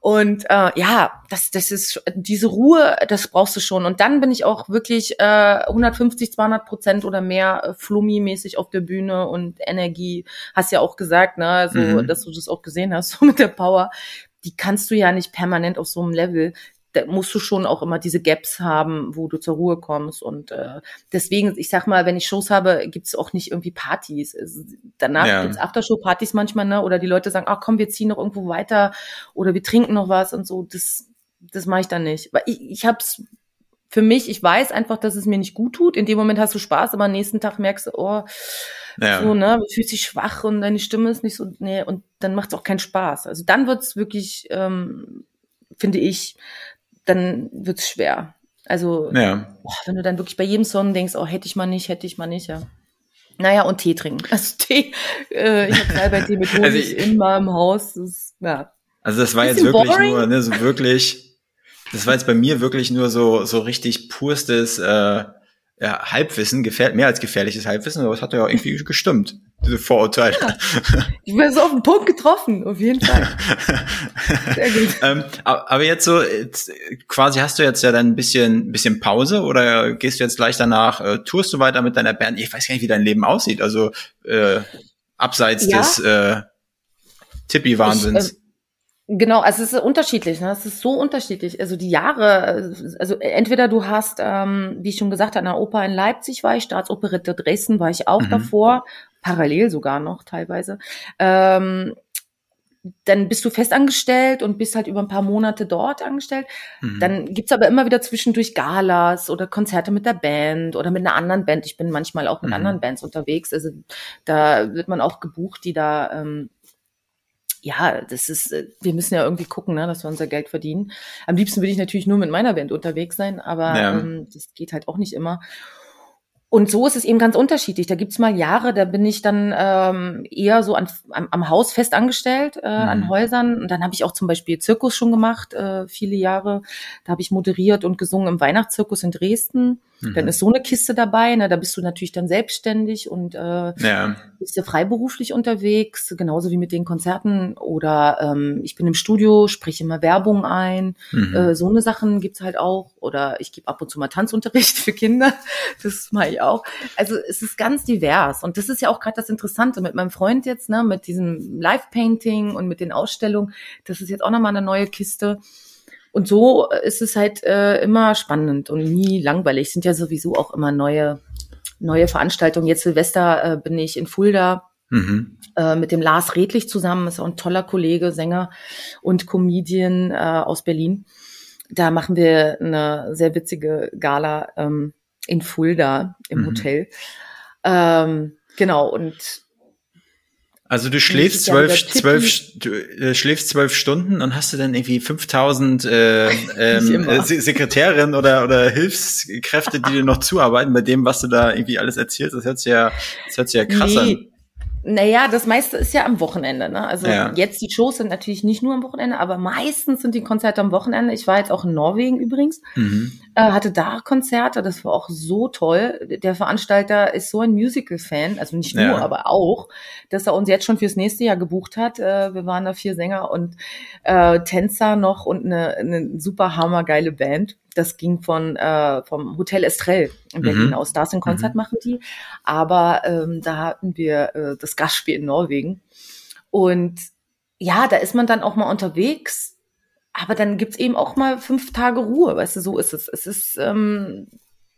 Und äh, ja, das, das ist diese Ruhe, das brauchst du schon. Und dann bin ich auch wirklich äh, 150, 200 Prozent oder mehr äh, Flummi-mäßig auf der Bühne und Energie. Hast ja auch gesagt, ne, also, mhm. dass du das auch gesehen hast, so mit der Power. Die kannst du ja nicht permanent auf so einem Level da musst du schon auch immer diese Gaps haben, wo du zur Ruhe kommst. Und äh, deswegen, ich sag mal, wenn ich Shows habe, gibt's auch nicht irgendwie Partys. Danach ja. gibt's Aftershow-Partys manchmal, ne? Oder die Leute sagen, ach komm, wir ziehen noch irgendwo weiter oder wir trinken noch was und so. Das, das mache ich dann nicht. Weil ich, ich hab's für mich, ich weiß einfach, dass es mir nicht gut tut. In dem Moment hast du Spaß, aber am nächsten Tag merkst du, oh, ja. so, ne, du fühlst dich schwach und deine Stimme ist nicht so, nee, und dann macht's auch keinen Spaß. Also dann wird's wirklich, ähm, finde ich, dann wird's schwer. Also, ja. boah, wenn du dann wirklich bei jedem Song denkst, oh, hätte ich mal nicht, hätte ich mal nicht, ja. Naja, und Tee trinken. Also Tee, äh, ich habe selber Tee mit Honig also ich, in meinem Haus. Das, ja. Also das war jetzt wirklich boring. nur, ne, so wirklich, das war jetzt bei mir wirklich nur so, so richtig purstes äh, ja, Halbwissen, gefähr mehr als gefährliches Halbwissen, aber es hat ja auch irgendwie gestimmt, diese Vorurteile. Ja, ich bin so auf den Punkt getroffen, auf jeden Fall. Sehr gut. ähm, aber jetzt so, jetzt, quasi hast du jetzt ja dann ein bisschen, bisschen Pause oder gehst du jetzt gleich danach, äh, tourst du weiter mit deiner Band? Ich weiß gar nicht, wie dein Leben aussieht, also äh, abseits ja. des äh, Tippi-Wahnsinns. Genau, also es ist unterschiedlich, ne? Es ist so unterschiedlich. Also die Jahre, also entweder du hast, ähm, wie ich schon gesagt habe, an der Oper in Leipzig war ich, Staatsoperette Dresden war ich auch mhm. davor, parallel sogar noch teilweise. Ähm, dann bist du festangestellt und bist halt über ein paar Monate dort angestellt. Mhm. Dann gibt's aber immer wieder zwischendurch Galas oder Konzerte mit der Band oder mit einer anderen Band. Ich bin manchmal auch mit mhm. anderen Bands unterwegs. Also da wird man auch gebucht, die da ähm, ja, das ist, äh, wir müssen ja irgendwie gucken, ne, dass wir unser Geld verdienen. Am liebsten würde ich natürlich nur mit meiner Band unterwegs sein, aber ja. ähm, das geht halt auch nicht immer. Und so ist es eben ganz unterschiedlich. Da gibt's mal Jahre, da bin ich dann ähm, eher so an, am, am Haus fest angestellt, äh, mhm. an Häusern. Und dann habe ich auch zum Beispiel Zirkus schon gemacht, äh, viele Jahre. Da habe ich moderiert und gesungen im Weihnachtszirkus in Dresden. Mhm. Dann ist so eine Kiste dabei, ne? da bist du natürlich dann selbstständig und äh, ja. bist ja freiberuflich unterwegs, genauso wie mit den Konzerten. Oder ähm, ich bin im Studio, spreche immer Werbung ein. Mhm. Äh, so eine Sachen gibt's halt auch. Oder ich gebe ab und zu mal Tanzunterricht für Kinder. Das mache ich auch. Also es ist ganz divers. Und das ist ja auch gerade das Interessante mit meinem Freund jetzt, ne, mit diesem Live-Painting und mit den Ausstellungen. Das ist jetzt auch nochmal eine neue Kiste. Und so ist es halt äh, immer spannend und nie langweilig. sind ja sowieso auch immer neue, neue Veranstaltungen. Jetzt Silvester äh, bin ich in Fulda mhm. äh, mit dem Lars Redlich zusammen. Ist auch ein toller Kollege, Sänger und Comedian äh, aus Berlin. Da machen wir eine sehr witzige Gala ähm, in Fulda im mhm. Hotel. Ähm, genau, und also du schläfst zwölf, zwölf, du äh, schläfst zwölf Stunden und hast du dann irgendwie 5000 äh, ähm, äh, Sekretärinnen oder oder Hilfskräfte, die dir noch zuarbeiten bei dem, was du da irgendwie alles erzählst. Das hört sich ja, das hört sich ja krass nee. an. Naja, das meiste ist ja am Wochenende. Ne? Also ja. jetzt die Shows sind natürlich nicht nur am Wochenende, aber meistens sind die Konzerte am Wochenende. Ich war jetzt auch in Norwegen übrigens, mhm. äh, hatte da Konzerte, das war auch so toll. Der Veranstalter ist so ein Musical-Fan, also nicht nur, ja. aber auch, dass er uns jetzt schon fürs nächste Jahr gebucht hat. Äh, wir waren da vier Sänger und äh, Tänzer noch und eine, eine super hammergeile Band das ging von äh, vom Hotel Estrell in Berlin mhm. aus. Da ist ein Konzert mhm. machen die. Aber ähm, da hatten wir äh, das Gastspiel in Norwegen. Und ja, da ist man dann auch mal unterwegs. Aber dann gibt's eben auch mal fünf Tage Ruhe, weißt du, so ist es. Es ist ähm,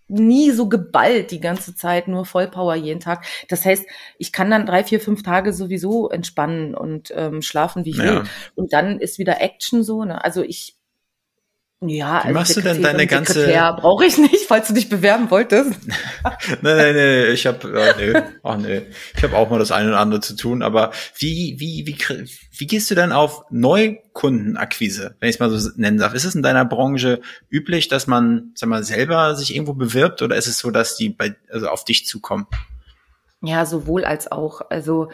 nie so geballt die ganze Zeit, nur Vollpower jeden Tag. Das heißt, ich kann dann drei, vier, fünf Tage sowieso entspannen und ähm, schlafen, wie ich ja. will. Und dann ist wieder Action so. Ne? Also ich ja, Wie also machst du denn deine ganze brauche ich nicht, falls du dich bewerben wolltest. nein, nein, nein, ich habe oh, nee, oh, nee. Ich habe auch mal das eine oder andere zu tun, aber wie wie wie wie gehst du denn auf Neukundenakquise, wenn ich es mal so nennen darf? Ist es in deiner Branche üblich, dass man, sag mal, selber sich irgendwo bewirbt oder ist es so, dass die bei also auf dich zukommen? Ja, sowohl als auch. Also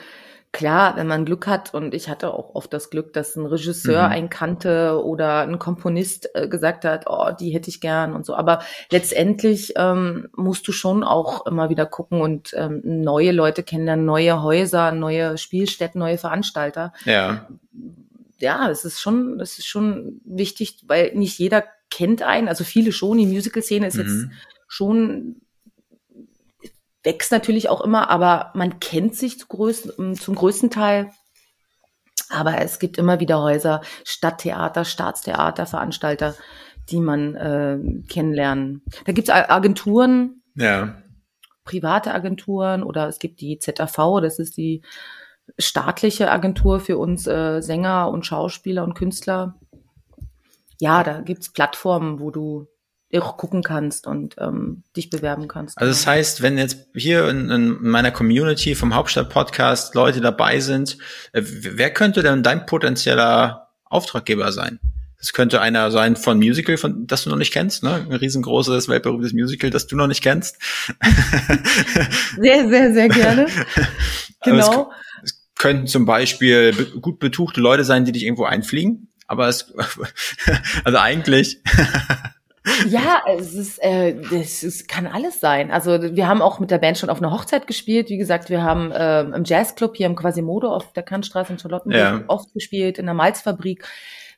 klar, wenn man Glück hat, und ich hatte auch oft das Glück, dass ein Regisseur mhm. einen kannte oder ein Komponist äh, gesagt hat, oh, die hätte ich gern und so. Aber letztendlich ähm, musst du schon auch immer wieder gucken und ähm, neue Leute kennenlernen, neue Häuser, neue Spielstätten, neue Veranstalter. Ja. Ja, es ist schon, es ist schon wichtig, weil nicht jeder kennt einen, also viele schon. Die Musical-Szene ist mhm. jetzt schon wächst natürlich auch immer, aber man kennt sich zum größten, zum größten Teil. Aber es gibt immer wieder Häuser, Stadttheater, Staatstheater, Veranstalter, die man äh, kennenlernen. Da gibt es Agenturen, ja. private Agenturen oder es gibt die ZAV, das ist die staatliche Agentur für uns äh, Sänger und Schauspieler und Künstler. Ja, da gibt's Plattformen, wo du auch gucken kannst und ähm, dich bewerben kannst. Also das heißt, wenn jetzt hier in, in meiner Community vom Hauptstadt-Podcast Leute dabei sind, äh, wer könnte denn dein potenzieller Auftraggeber sein? Das könnte einer sein von Musical, von das du noch nicht kennst, ne? Ein riesengroßes, weltberühmtes Musical, das du noch nicht kennst. Sehr, sehr, sehr gerne. Genau. Es, es könnten zum Beispiel gut betuchte Leute sein, die dich irgendwo einfliegen. Aber es, also eigentlich ja, es ist, äh, es, es kann alles sein. Also wir haben auch mit der Band schon auf einer Hochzeit gespielt. Wie gesagt, wir haben äh, im Jazzclub hier im Quasimodo auf der Kantstraße in Charlottenburg ja. oft gespielt, in der Malzfabrik.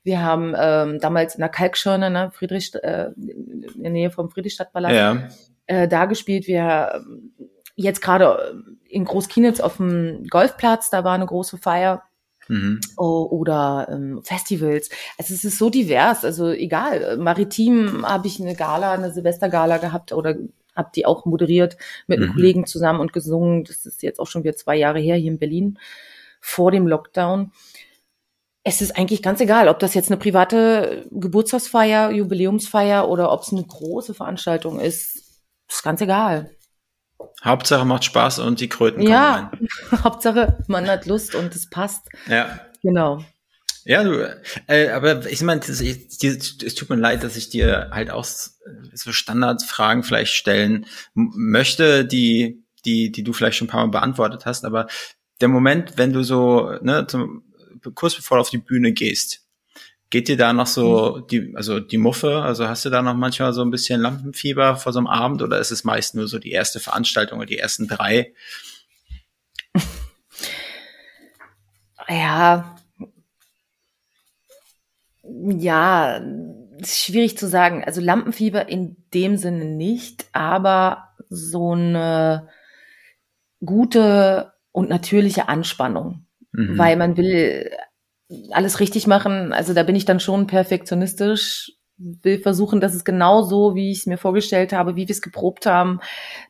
Wir haben ähm, damals in der Kalkschirne, ne, Friedrich, äh, in der Nähe vom Friedrichstadtpalast, ja. äh, da gespielt. Wir jetzt gerade in Großkienitz auf dem Golfplatz, da war eine große Feier Mhm. oder ähm, Festivals. Also es ist so divers, also egal. Maritim habe ich eine Gala, eine Silvestergala gehabt oder habe die auch moderiert mit einem mhm. Kollegen zusammen und gesungen. Das ist jetzt auch schon wieder zwei Jahre her hier in Berlin vor dem Lockdown. Es ist eigentlich ganz egal, ob das jetzt eine private Geburtstagsfeier, Jubiläumsfeier oder ob es eine große Veranstaltung ist. Ist ganz egal. Hauptsache macht Spaß und die Kröten kommen Ja, rein. Hauptsache man hat Lust und es passt. Ja. Genau. Ja, du, äh, aber ich meine, es tut mir leid, dass ich dir halt auch so Standardfragen vielleicht stellen möchte, die, die, die du vielleicht schon ein paar Mal beantwortet hast, aber der Moment, wenn du so, ne, zum, kurz bevor du auf die Bühne gehst, geht dir da noch so mhm. die, also die Muffe, also hast du da noch manchmal so ein bisschen Lampenfieber vor so einem Abend oder ist es meist nur so die erste Veranstaltung oder die ersten drei? Ja, ja, schwierig zu sagen. Also Lampenfieber in dem Sinne nicht, aber so eine gute und natürliche Anspannung, mhm. weil man will alles richtig machen. Also da bin ich dann schon perfektionistisch, will versuchen, dass es genau so, wie ich es mir vorgestellt habe, wie wir es geprobt haben,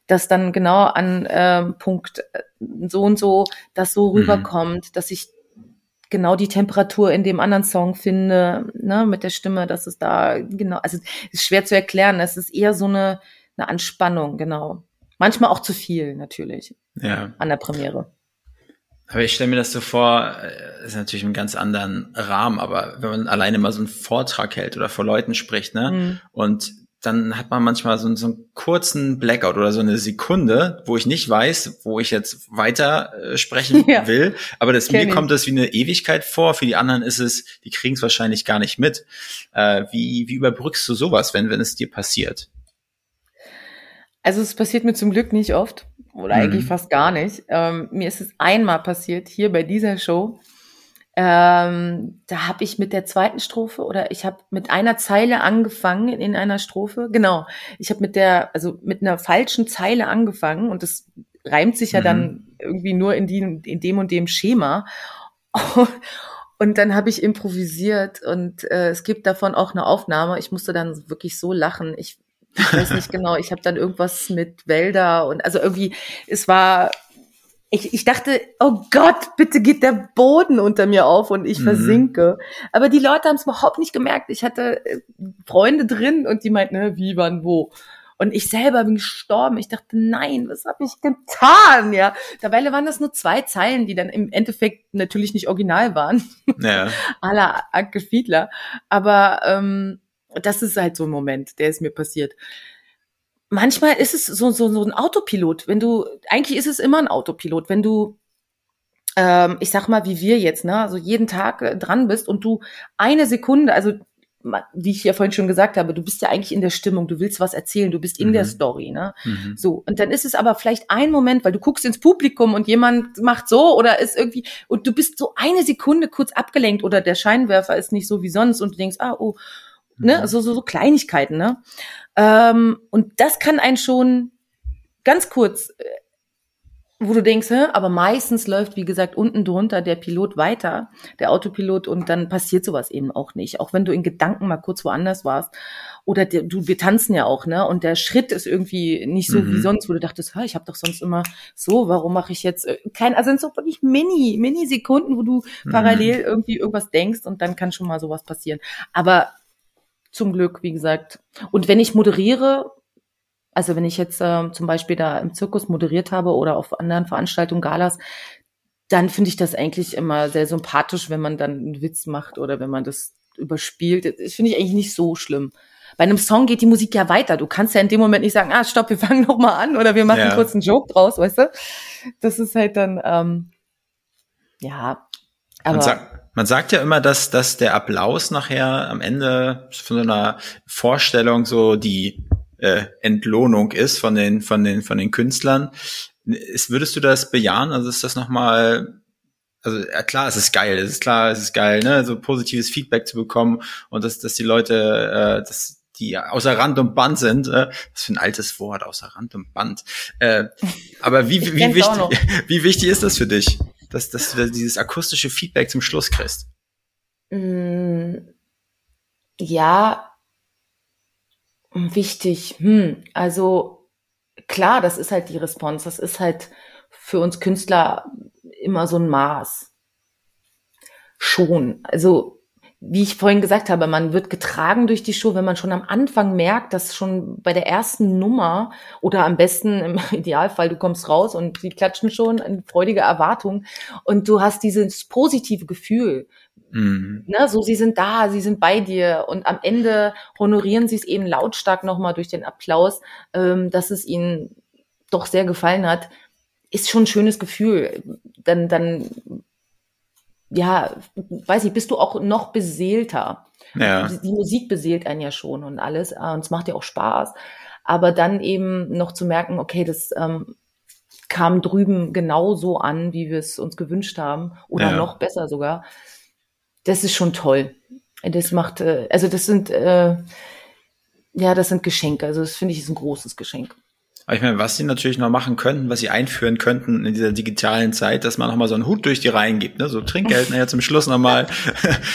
dass dann genau an ähm, Punkt äh, so und so das so mhm. rüberkommt, dass ich genau die Temperatur in dem anderen Song finde, ne, mit der Stimme, dass es da genau, also ist schwer zu erklären. Es ist eher so eine, eine Anspannung, genau. Manchmal auch zu viel, natürlich. Ja. An der Premiere. Aber ich stelle mir das so vor, äh, ist natürlich ein ganz anderen Rahmen, aber wenn man alleine mal so einen Vortrag hält oder vor Leuten spricht, ne, mhm. und dann hat man manchmal so, so einen kurzen Blackout oder so eine Sekunde, wo ich nicht weiß, wo ich jetzt weiter äh, sprechen ja. will. Aber das, mir kommt das wie eine Ewigkeit vor. Für die anderen ist es, die kriegen es wahrscheinlich gar nicht mit. Äh, wie, wie überbrückst du sowas, wenn, wenn es dir passiert? Also es passiert mir zum Glück nicht oft oder mhm. eigentlich fast gar nicht. Ähm, mir ist es einmal passiert, hier bei dieser Show. Ähm, da habe ich mit der zweiten Strophe oder ich habe mit einer Zeile angefangen in einer Strophe. Genau, ich habe mit der, also mit einer falschen Zeile angefangen und das reimt sich ja mhm. dann irgendwie nur in, die, in dem und dem Schema. Und dann habe ich improvisiert und äh, es gibt davon auch eine Aufnahme. Ich musste dann wirklich so lachen. Ich, ich weiß nicht genau, ich habe dann irgendwas mit Wälder und also irgendwie, es war ich, ich dachte, oh Gott, bitte geht der Boden unter mir auf und ich mhm. versinke. Aber die Leute haben es überhaupt nicht gemerkt. Ich hatte äh, Freunde drin und die meinten, wie, wann, wo. Und ich selber bin gestorben. Ich dachte, nein, was habe ich getan? Ja, dabei waren das nur zwei Zeilen, die dann im Endeffekt natürlich nicht original waren. Ja. Aller Anke Fiedler. Aber ähm, das ist halt so ein Moment, der ist mir passiert manchmal ist es so, so, so ein Autopilot. Wenn du, eigentlich ist es immer ein Autopilot, wenn du, ähm, ich sag mal, wie wir jetzt, ne, also jeden Tag äh, dran bist und du eine Sekunde, also wie ich ja vorhin schon gesagt habe, du bist ja eigentlich in der Stimmung, du willst was erzählen, du bist in mhm. der Story, ne? Mhm. So. Und dann ist es aber vielleicht ein Moment, weil du guckst ins Publikum und jemand macht so oder ist irgendwie, und du bist so eine Sekunde kurz abgelenkt oder der Scheinwerfer ist nicht so wie sonst und du denkst, ah, oh, ne, mhm. so, so, so Kleinigkeiten, ne? Ähm, und das kann einen schon ganz kurz, äh, wo du denkst, hä? aber meistens läuft, wie gesagt, unten drunter der Pilot weiter, der Autopilot, und dann passiert sowas eben auch nicht. Auch wenn du in Gedanken mal kurz woanders warst. Oder der, du, wir tanzen ja auch, ne? Und der Schritt ist irgendwie nicht so mhm. wie sonst, wo du dachtest, ich habe doch sonst immer so, warum mache ich jetzt äh, kein, also sind so wirklich Mini, Mini-Sekunden, wo du mhm. parallel irgendwie irgendwas denkst und dann kann schon mal sowas passieren. Aber zum Glück, wie gesagt. Und wenn ich moderiere, also wenn ich jetzt äh, zum Beispiel da im Zirkus moderiert habe oder auf anderen Veranstaltungen, Galas, dann finde ich das eigentlich immer sehr sympathisch, wenn man dann einen Witz macht oder wenn man das überspielt. Das finde ich eigentlich nicht so schlimm. Bei einem Song geht die Musik ja weiter. Du kannst ja in dem Moment nicht sagen, ah, stopp, wir fangen noch mal an oder wir machen ja. kurz einen Joke draus, weißt du? Das ist halt dann, ähm, ja. Aber, man, sagt, man sagt ja immer, dass, dass der Applaus nachher am Ende von so einer Vorstellung so die äh, Entlohnung ist von den, von den, von den Künstlern. Ist, würdest du das bejahen? Also ist das nochmal, also ja, klar, es ist geil, es ist klar, es ist geil, ne, so positives Feedback zu bekommen und dass, dass die Leute, äh, dass die außer Rand und Band sind. Äh, was für ein altes Wort, außer Rand und Band. Äh, aber wie, wie, wie, wichtig, wie wichtig ist das für dich? Dass, dass du dieses akustische Feedback zum Schluss kriegst? Mm, ja, wichtig. Hm, also klar, das ist halt die Response. Das ist halt für uns Künstler immer so ein Maß. Schon. Also wie ich vorhin gesagt habe, man wird getragen durch die Show, wenn man schon am Anfang merkt, dass schon bei der ersten Nummer oder am besten im Idealfall, du kommst raus und sie klatschen schon in freudiger Erwartung und du hast dieses positive Gefühl. Mhm. Ne, so, sie sind da, sie sind bei dir und am Ende honorieren sie es eben lautstark nochmal durch den Applaus, ähm, dass es ihnen doch sehr gefallen hat. Ist schon ein schönes Gefühl. Dann, dann ja, weiß ich, bist du auch noch beseelter. Ja. Die, die Musik beseelt einen ja schon und alles äh, und es macht ja auch Spaß. Aber dann eben noch zu merken, okay, das ähm, kam drüben genauso an, wie wir es uns gewünscht haben oder ja. noch besser sogar. Das ist schon toll. Das macht, äh, also das sind, äh, ja, das sind Geschenke. Also das finde ich ist ein großes Geschenk. Aber ich meine, was sie natürlich noch machen könnten, was sie einführen könnten in dieser digitalen Zeit, dass man nochmal so einen Hut durch die Reihen gibt, ne? so Trinkgeld, naja, zum Schluss nochmal.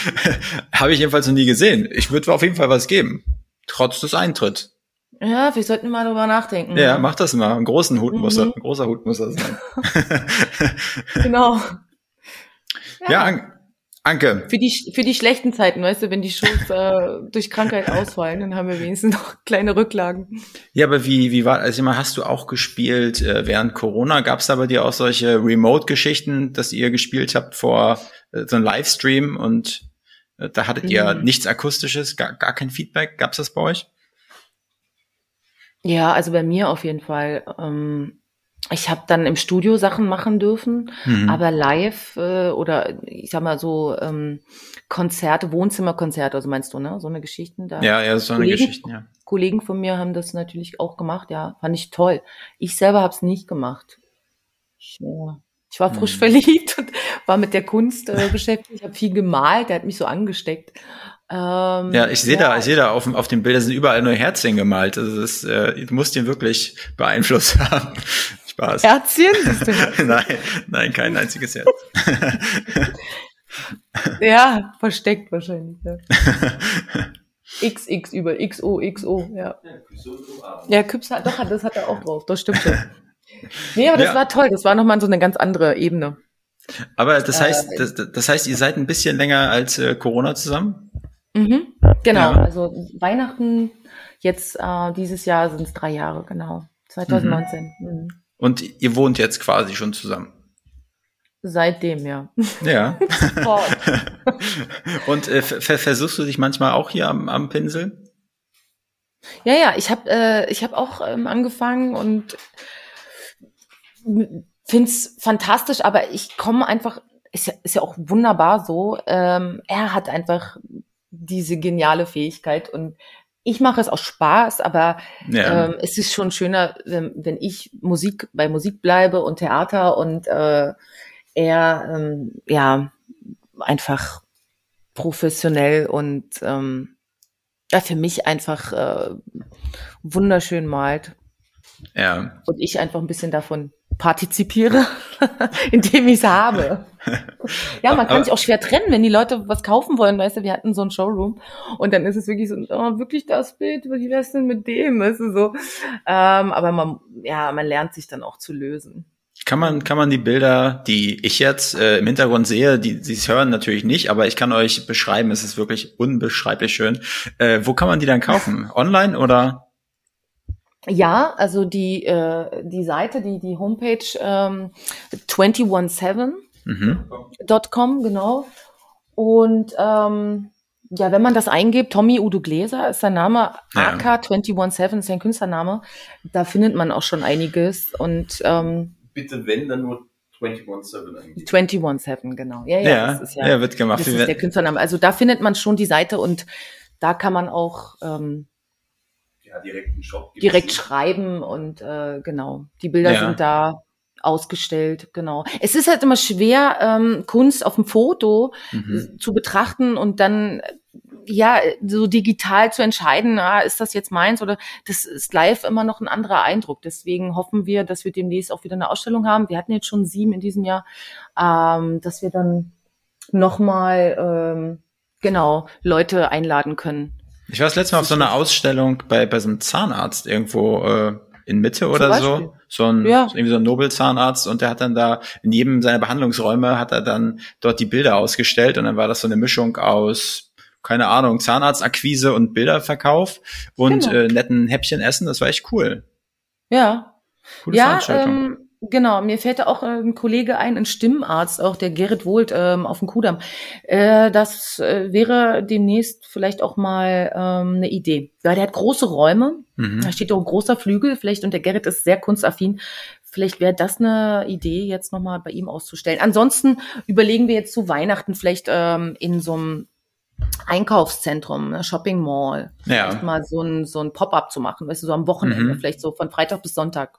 Habe ich jedenfalls noch nie gesehen. Ich würde auf jeden Fall was geben. Trotz des Eintritts. Ja, wir sollten mal drüber nachdenken. Ja, mach das mal. Einen großen Hut mhm. muss er, ein großer Hut muss er sein. genau. Ja, ja Anke. Für die, für die schlechten Zeiten, weißt du, wenn die Shows äh, durch Krankheit ausfallen, dann haben wir wenigstens noch kleine Rücklagen. Ja, aber wie, wie war, also immer hast du auch gespielt äh, während Corona? Gab es da bei dir auch solche Remote-Geschichten, dass ihr gespielt habt vor äh, so einem Livestream und äh, da hattet ihr mhm. nichts Akustisches, gar, gar kein Feedback? Gab es das bei euch? Ja, also bei mir auf jeden Fall. Ähm, ich habe dann im Studio Sachen machen dürfen, mhm. aber live äh, oder ich sag mal so ähm, Konzerte, Wohnzimmerkonzerte, also meinst du, ne? So eine Geschichten da. Ja, ja, so eine Kollegen, Geschichten, ja. Kollegen von mir haben das natürlich auch gemacht, ja, fand ich toll. Ich selber habe es nicht gemacht. Ich, äh, ich war frisch mhm. verliebt und war mit der Kunst äh, beschäftigt. Ich habe viel gemalt, der hat mich so angesteckt. Ähm, ja, ich sehe ja. da, ich sehe da auf, auf dem Bild, sind überall nur Herzchen gemalt. Also das, äh, du musst ihn wirklich beeinflusst haben. Spaß. Herzchen? nein, nein, kein einziges Herz. ja, versteckt wahrscheinlich. Ja. XX über XO, XO, ja. Ja, Küps hat, doch, das hat er auch drauf, das stimmt schon. Nee, aber das ja. war toll, das war nochmal so eine ganz andere Ebene. Aber das heißt, äh, das, das heißt, ihr seid ein bisschen länger als äh, Corona zusammen? Mhm, genau, ja. also Weihnachten jetzt äh, dieses Jahr sind es drei Jahre, genau. 2019. Mhm. Mhm. Und ihr wohnt jetzt quasi schon zusammen. Seitdem, ja. Ja. Und äh, versuchst du dich manchmal auch hier am, am Pinsel? Ja, ja, ich habe äh, ich hab auch ähm, angefangen und find's fantastisch, aber ich komme einfach, ist ja, ist ja auch wunderbar so. Ähm, er hat einfach diese geniale Fähigkeit und ich mache es aus Spaß, aber ja. ähm, es ist schon schöner, wenn, wenn ich Musik bei Musik bleibe und Theater und äh, er ähm, ja einfach professionell und ähm, ja, für mich einfach äh, wunderschön malt. Ja. Und ich einfach ein bisschen davon partizipiere, indem ich es habe. ja, man kann sich auch schwer trennen, wenn die Leute was kaufen wollen. Weißt du, wir hatten so ein Showroom und dann ist es wirklich so, oh, wirklich das Bild, wie wär's denn mit dem? Weißt du, so. Ähm, aber man, ja, man lernt sich dann auch zu lösen. Kann man, kann man die Bilder, die ich jetzt äh, im Hintergrund sehe, die sie hören natürlich nicht, aber ich kann euch beschreiben, es ist wirklich unbeschreiblich schön. Äh, wo kann man die dann kaufen? Online oder? Ja, also die, äh, die Seite, die, die Homepage ähm, 217.com, mhm. genau. Und ähm, ja, wenn man das eingibt, Tommy Udo Gläser ist sein Name, ja. AK217 ist sein Künstlername, da findet man auch schon einiges. Und ähm, bitte wenn, dann nur 217 eingeben. 217, genau. Ja, ja, ja, das ist ja, ja wird gemacht. Das ist der Künstlername. Also da findet man schon die Seite und da kann man auch ähm, ja, direkt einen Shop direkt schreiben und äh, genau, die Bilder ja. sind da ausgestellt, genau. Es ist halt immer schwer, ähm, Kunst auf dem Foto mhm. zu betrachten und dann ja so digital zu entscheiden, ah, ist das jetzt meins oder das ist live immer noch ein anderer Eindruck. Deswegen hoffen wir, dass wir demnächst auch wieder eine Ausstellung haben. Wir hatten jetzt schon sieben in diesem Jahr, ähm, dass wir dann nochmal ähm, genau Leute einladen können, ich war das letzte Mal auf so einer Ausstellung bei, bei so einem Zahnarzt irgendwo äh, in Mitte oder so. So ein, ja. irgendwie so ein Nobelzahnarzt und der hat dann da in jedem seiner Behandlungsräume hat er dann dort die Bilder ausgestellt und dann war das so eine Mischung aus keine Ahnung, Zahnarztakquise und Bilderverkauf und Genau. äh, netten Häppchen essen. Das war echt cool. Ja. Coole ja, Veranstaltung. ähm, genau. Mir fällt da auch ein Kollege ein, ein Stimmarzt, auch der Gerrit Wohlt ähm, auf dem Kudamm. Äh, das äh, wäre demnächst vielleicht auch mal ähm, eine Idee. Weil der hat große Räume. mhm. Da steht auch ein großer Flügel. Vielleicht, und der Gerrit ist sehr kunstaffin. Vielleicht wäre das eine Idee, jetzt nochmal bei ihm auszustellen. Ansonsten überlegen wir jetzt zu Weihnachten vielleicht ähm, in so einem Einkaufszentrum, ne, Shopping Mall, Ja. mal so ein, so ein Pop-up zu machen, weißt du, so am Wochenende, Mhm. vielleicht so von Freitag bis Sonntag.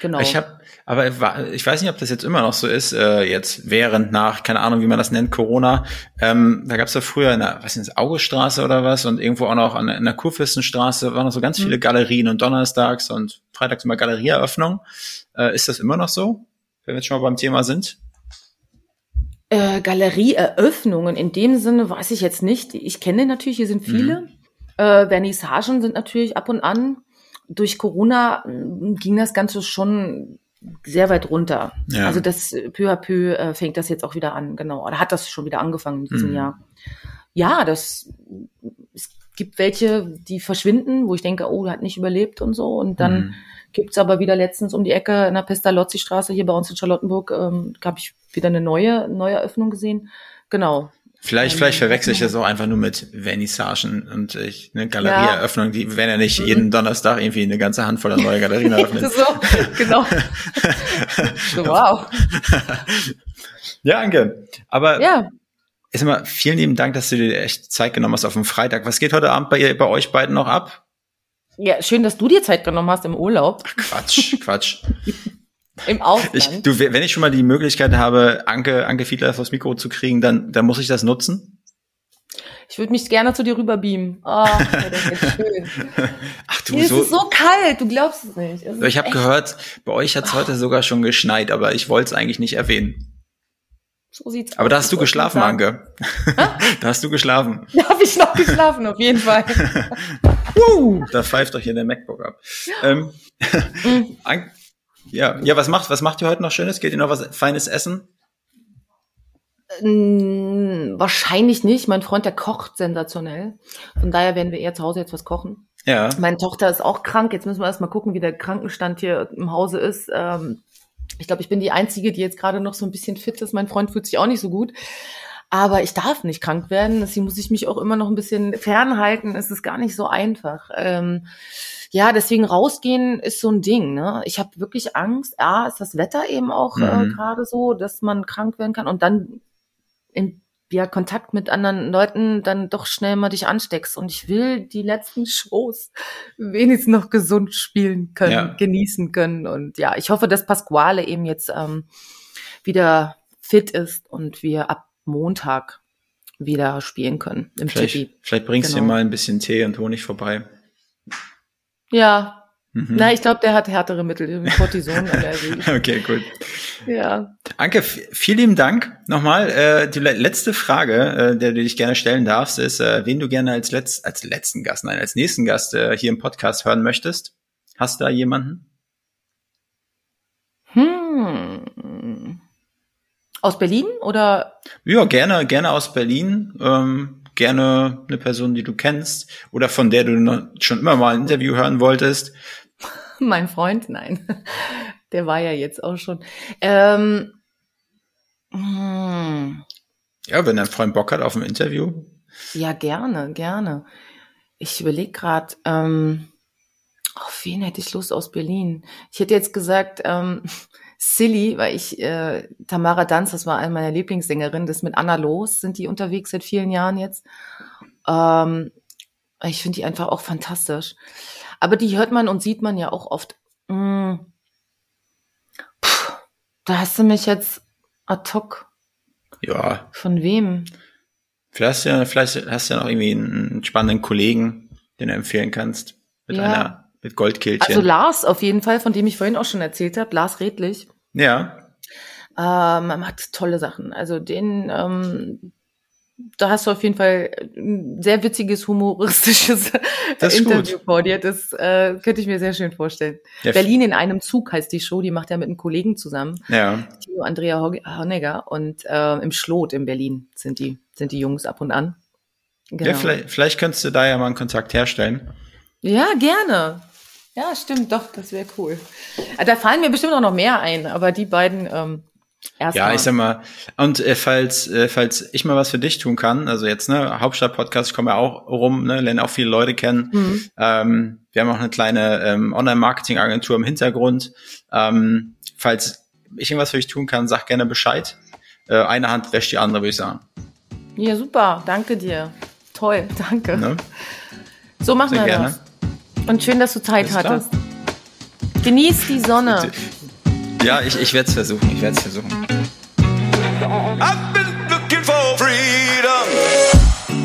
Genau. Ich habe, aber ich weiß nicht, ob das jetzt immer noch so ist, äh, jetzt während nach, keine Ahnung, wie man das nennt, Corona. Ähm, da gab es ja früher in der, was ist das, Augestraße oder was und irgendwo auch noch an, in der Kurfürstenstraße waren noch so ganz Mhm. viele Galerien und donnerstags und freitags immer Galerieeröffnung. Äh, ist das immer noch so, wenn wir jetzt schon mal beim Thema sind? Äh, Galerieeröffnungen in dem Sinne weiß ich jetzt nicht. Ich kenne natürlich, hier sind viele. Mhm. Äh, Vernissagen sind natürlich ab und an. Durch Corona mh, ging das Ganze schon sehr weit runter. Ja. Also das äh, peu à peu äh, fängt das jetzt auch wieder an, genau. Oder hat das schon wieder angefangen in diesem Mhm. Jahr. Ja, das es gibt welche, die verschwinden, wo ich denke, oh, hat nicht überlebt und so. Und dann Mhm. gibt's aber wieder letztens um die Ecke in der Pestalozzi-Straße hier bei uns in Charlottenburg, ähm, habe ich wieder eine neue, neue Eröffnung gesehen. Genau. Vielleicht, Ähm, vielleicht verwechsel ich ja. das auch einfach nur mit Vernissagen und ich, eine Galerieeröffnung, die werden ja nicht Mhm. jeden Donnerstag irgendwie eine ganze Handvoll neue Galerien eröffnet. so, genau. so, wow. ja, Anke. Aber Ja, erstmal vielen lieben Dank, dass du dir echt Zeit genommen hast auf dem Freitag. Was geht heute Abend bei, bei euch beiden noch ab? ja, schön, dass du dir Zeit genommen hast im Urlaub, Quatsch, Quatsch. im Ausland. Ich, du, wenn ich schon mal die Möglichkeit habe, Anke, Anke Fiedler vors Mikro zu kriegen, dann, dann muss ich das nutzen. Ich würde mich gerne zu dir rüber beamen. Oh, das ist schön. Ach du, Hier ist so. es so kalt, du glaubst es nicht. Es ist ich habe gehört, bei euch hat es heute sogar schon geschneit, aber ich wollte es eigentlich nicht erwähnen. So sieht's Aber da aus, hast du geschlafen. Anke. da hast du geschlafen. Da habe ich noch geschlafen, auf jeden Fall. Da pfeift doch hier der MacBook ab. Ähm. An- ja, ja, was macht, was macht ihr heute noch Schönes? Geht ihr noch was Feines essen? Mm, wahrscheinlich nicht. Mein Freund, der kocht sensationell. Von daher werden wir eher zu Hause jetzt was kochen. Ja. Meine Tochter ist auch krank. Jetzt müssen wir erst mal gucken, wie der Krankenstand hier im Hause ist. Ähm, ich glaube, ich bin die Einzige, die jetzt gerade noch so ein bisschen fit ist. Mein Freund fühlt sich auch nicht so gut. Aber ich darf nicht krank werden. Deswegen muss ich mich auch immer noch ein bisschen fernhalten. Es ist gar nicht so einfach. Ähm, ja, deswegen rausgehen ist so ein Ding. Ne? Ich habe wirklich Angst. A, ist das Wetter eben auch äh, Mhm. gerade so, dass man krank werden kann. Und dann in ja, Kontakt mit anderen Leuten dann doch schnell mal dich ansteckst. Und ich will die letzten Shows wenigstens noch gesund spielen können, Ja. genießen können. Und ja, ich hoffe, dass Pasquale eben jetzt ähm, wieder fit ist und wir ab Montag wieder spielen können im Vielleicht, vielleicht bringst du Genau. dir mal ein bisschen Tee und Honig vorbei. Ja, Mhm. na, ich glaube, der hat härtere Mittel, Cortisonallergie. Okay, gut. ja. Anke, vielen lieben Dank. Nochmal, äh, die le letzte Frage, äh, der du dich gerne stellen darfst, ist, äh, wen du gerne als, letz als letzten Gast, nein, als nächsten Gast äh, hier im Podcast hören möchtest. Hast du da jemanden? Hm. Aus Berlin oder Ja, gerne, gerne aus Berlin. Ähm, gerne eine Person, die du kennst oder von der du noch schon immer mal ein Interview hören wolltest. Mein Freund, nein. Der war ja jetzt auch schon. Ähm, hm, Ja, wenn dein Freund Bock hat auf ein Interview. ja, gerne, gerne. Ich überlege gerade, ähm, auf wen hätte ich Lust aus Berlin? Ich hätte jetzt gesagt, ähm, Silly, weil ich, äh, Tamara Danz, das war eine meiner Lieblingssängerinnen, das mit Anna Los, sind die unterwegs seit vielen Jahren jetzt. Ähm, ich finde die einfach auch fantastisch. Aber die hört man und sieht man ja auch oft. Mm. Puh, da hast du mich jetzt ad hoc. Ja, Von wem? vielleicht hast du ja, vielleicht hast du ja noch irgendwie einen spannenden Kollegen, den du empfehlen kannst. Mit Ja. einer, mit Goldkehlchen. Also Lars auf jeden Fall, von dem ich vorhin auch schon erzählt habe, Lars Redlich. ja, Ähm, er macht tolle Sachen. Also den, ähm, da hast du auf jeden Fall ein sehr witziges, humoristisches Interview gut. vor dir. Das äh, könnte ich mir sehr schön vorstellen. Ja, Berlin in einem Zug heißt die Show, die macht er mit einem Kollegen zusammen, ja. Theo Andrea Honegger. Und äh, im Schlot in Berlin sind die, sind die Jungs ab und an. Genau. Ja, vielleicht, vielleicht könntest du da ja mal einen Kontakt herstellen. Ja, gerne. Ja, stimmt, doch, das wäre cool. Ah, da fallen mir bestimmt auch noch mehr ein, aber die beiden ähm, erst Ja, mal. ich sag mal, und äh, falls, äh, falls ich mal was für dich tun kann, also jetzt, ne, Hauptstadt-Podcast, ich komme ja auch rum, ne, lerne auch viele Leute kennen. Mhm. Ähm, wir haben auch eine kleine ähm, Online-Marketing-Agentur im Hintergrund. Ähm, falls ich irgendwas für dich tun kann, sag gerne Bescheid. Äh, eine Hand wäscht die andere, würde ich sagen. Ja, super, danke dir. Toll, danke. Ne? So machen Sehr wir gerne. das. Und schön, dass du Zeit Alles hattest. Klar. Genieß die Sonne. Ja, ich, ich werde es versuchen. Ich werde es versuchen.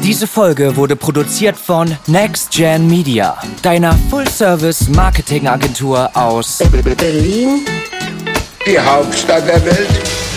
Diese Folge wurde produziert von Next Gen Media, deiner Full-Service-Marketing-Agentur aus Berlin, die Hauptstadt der Welt.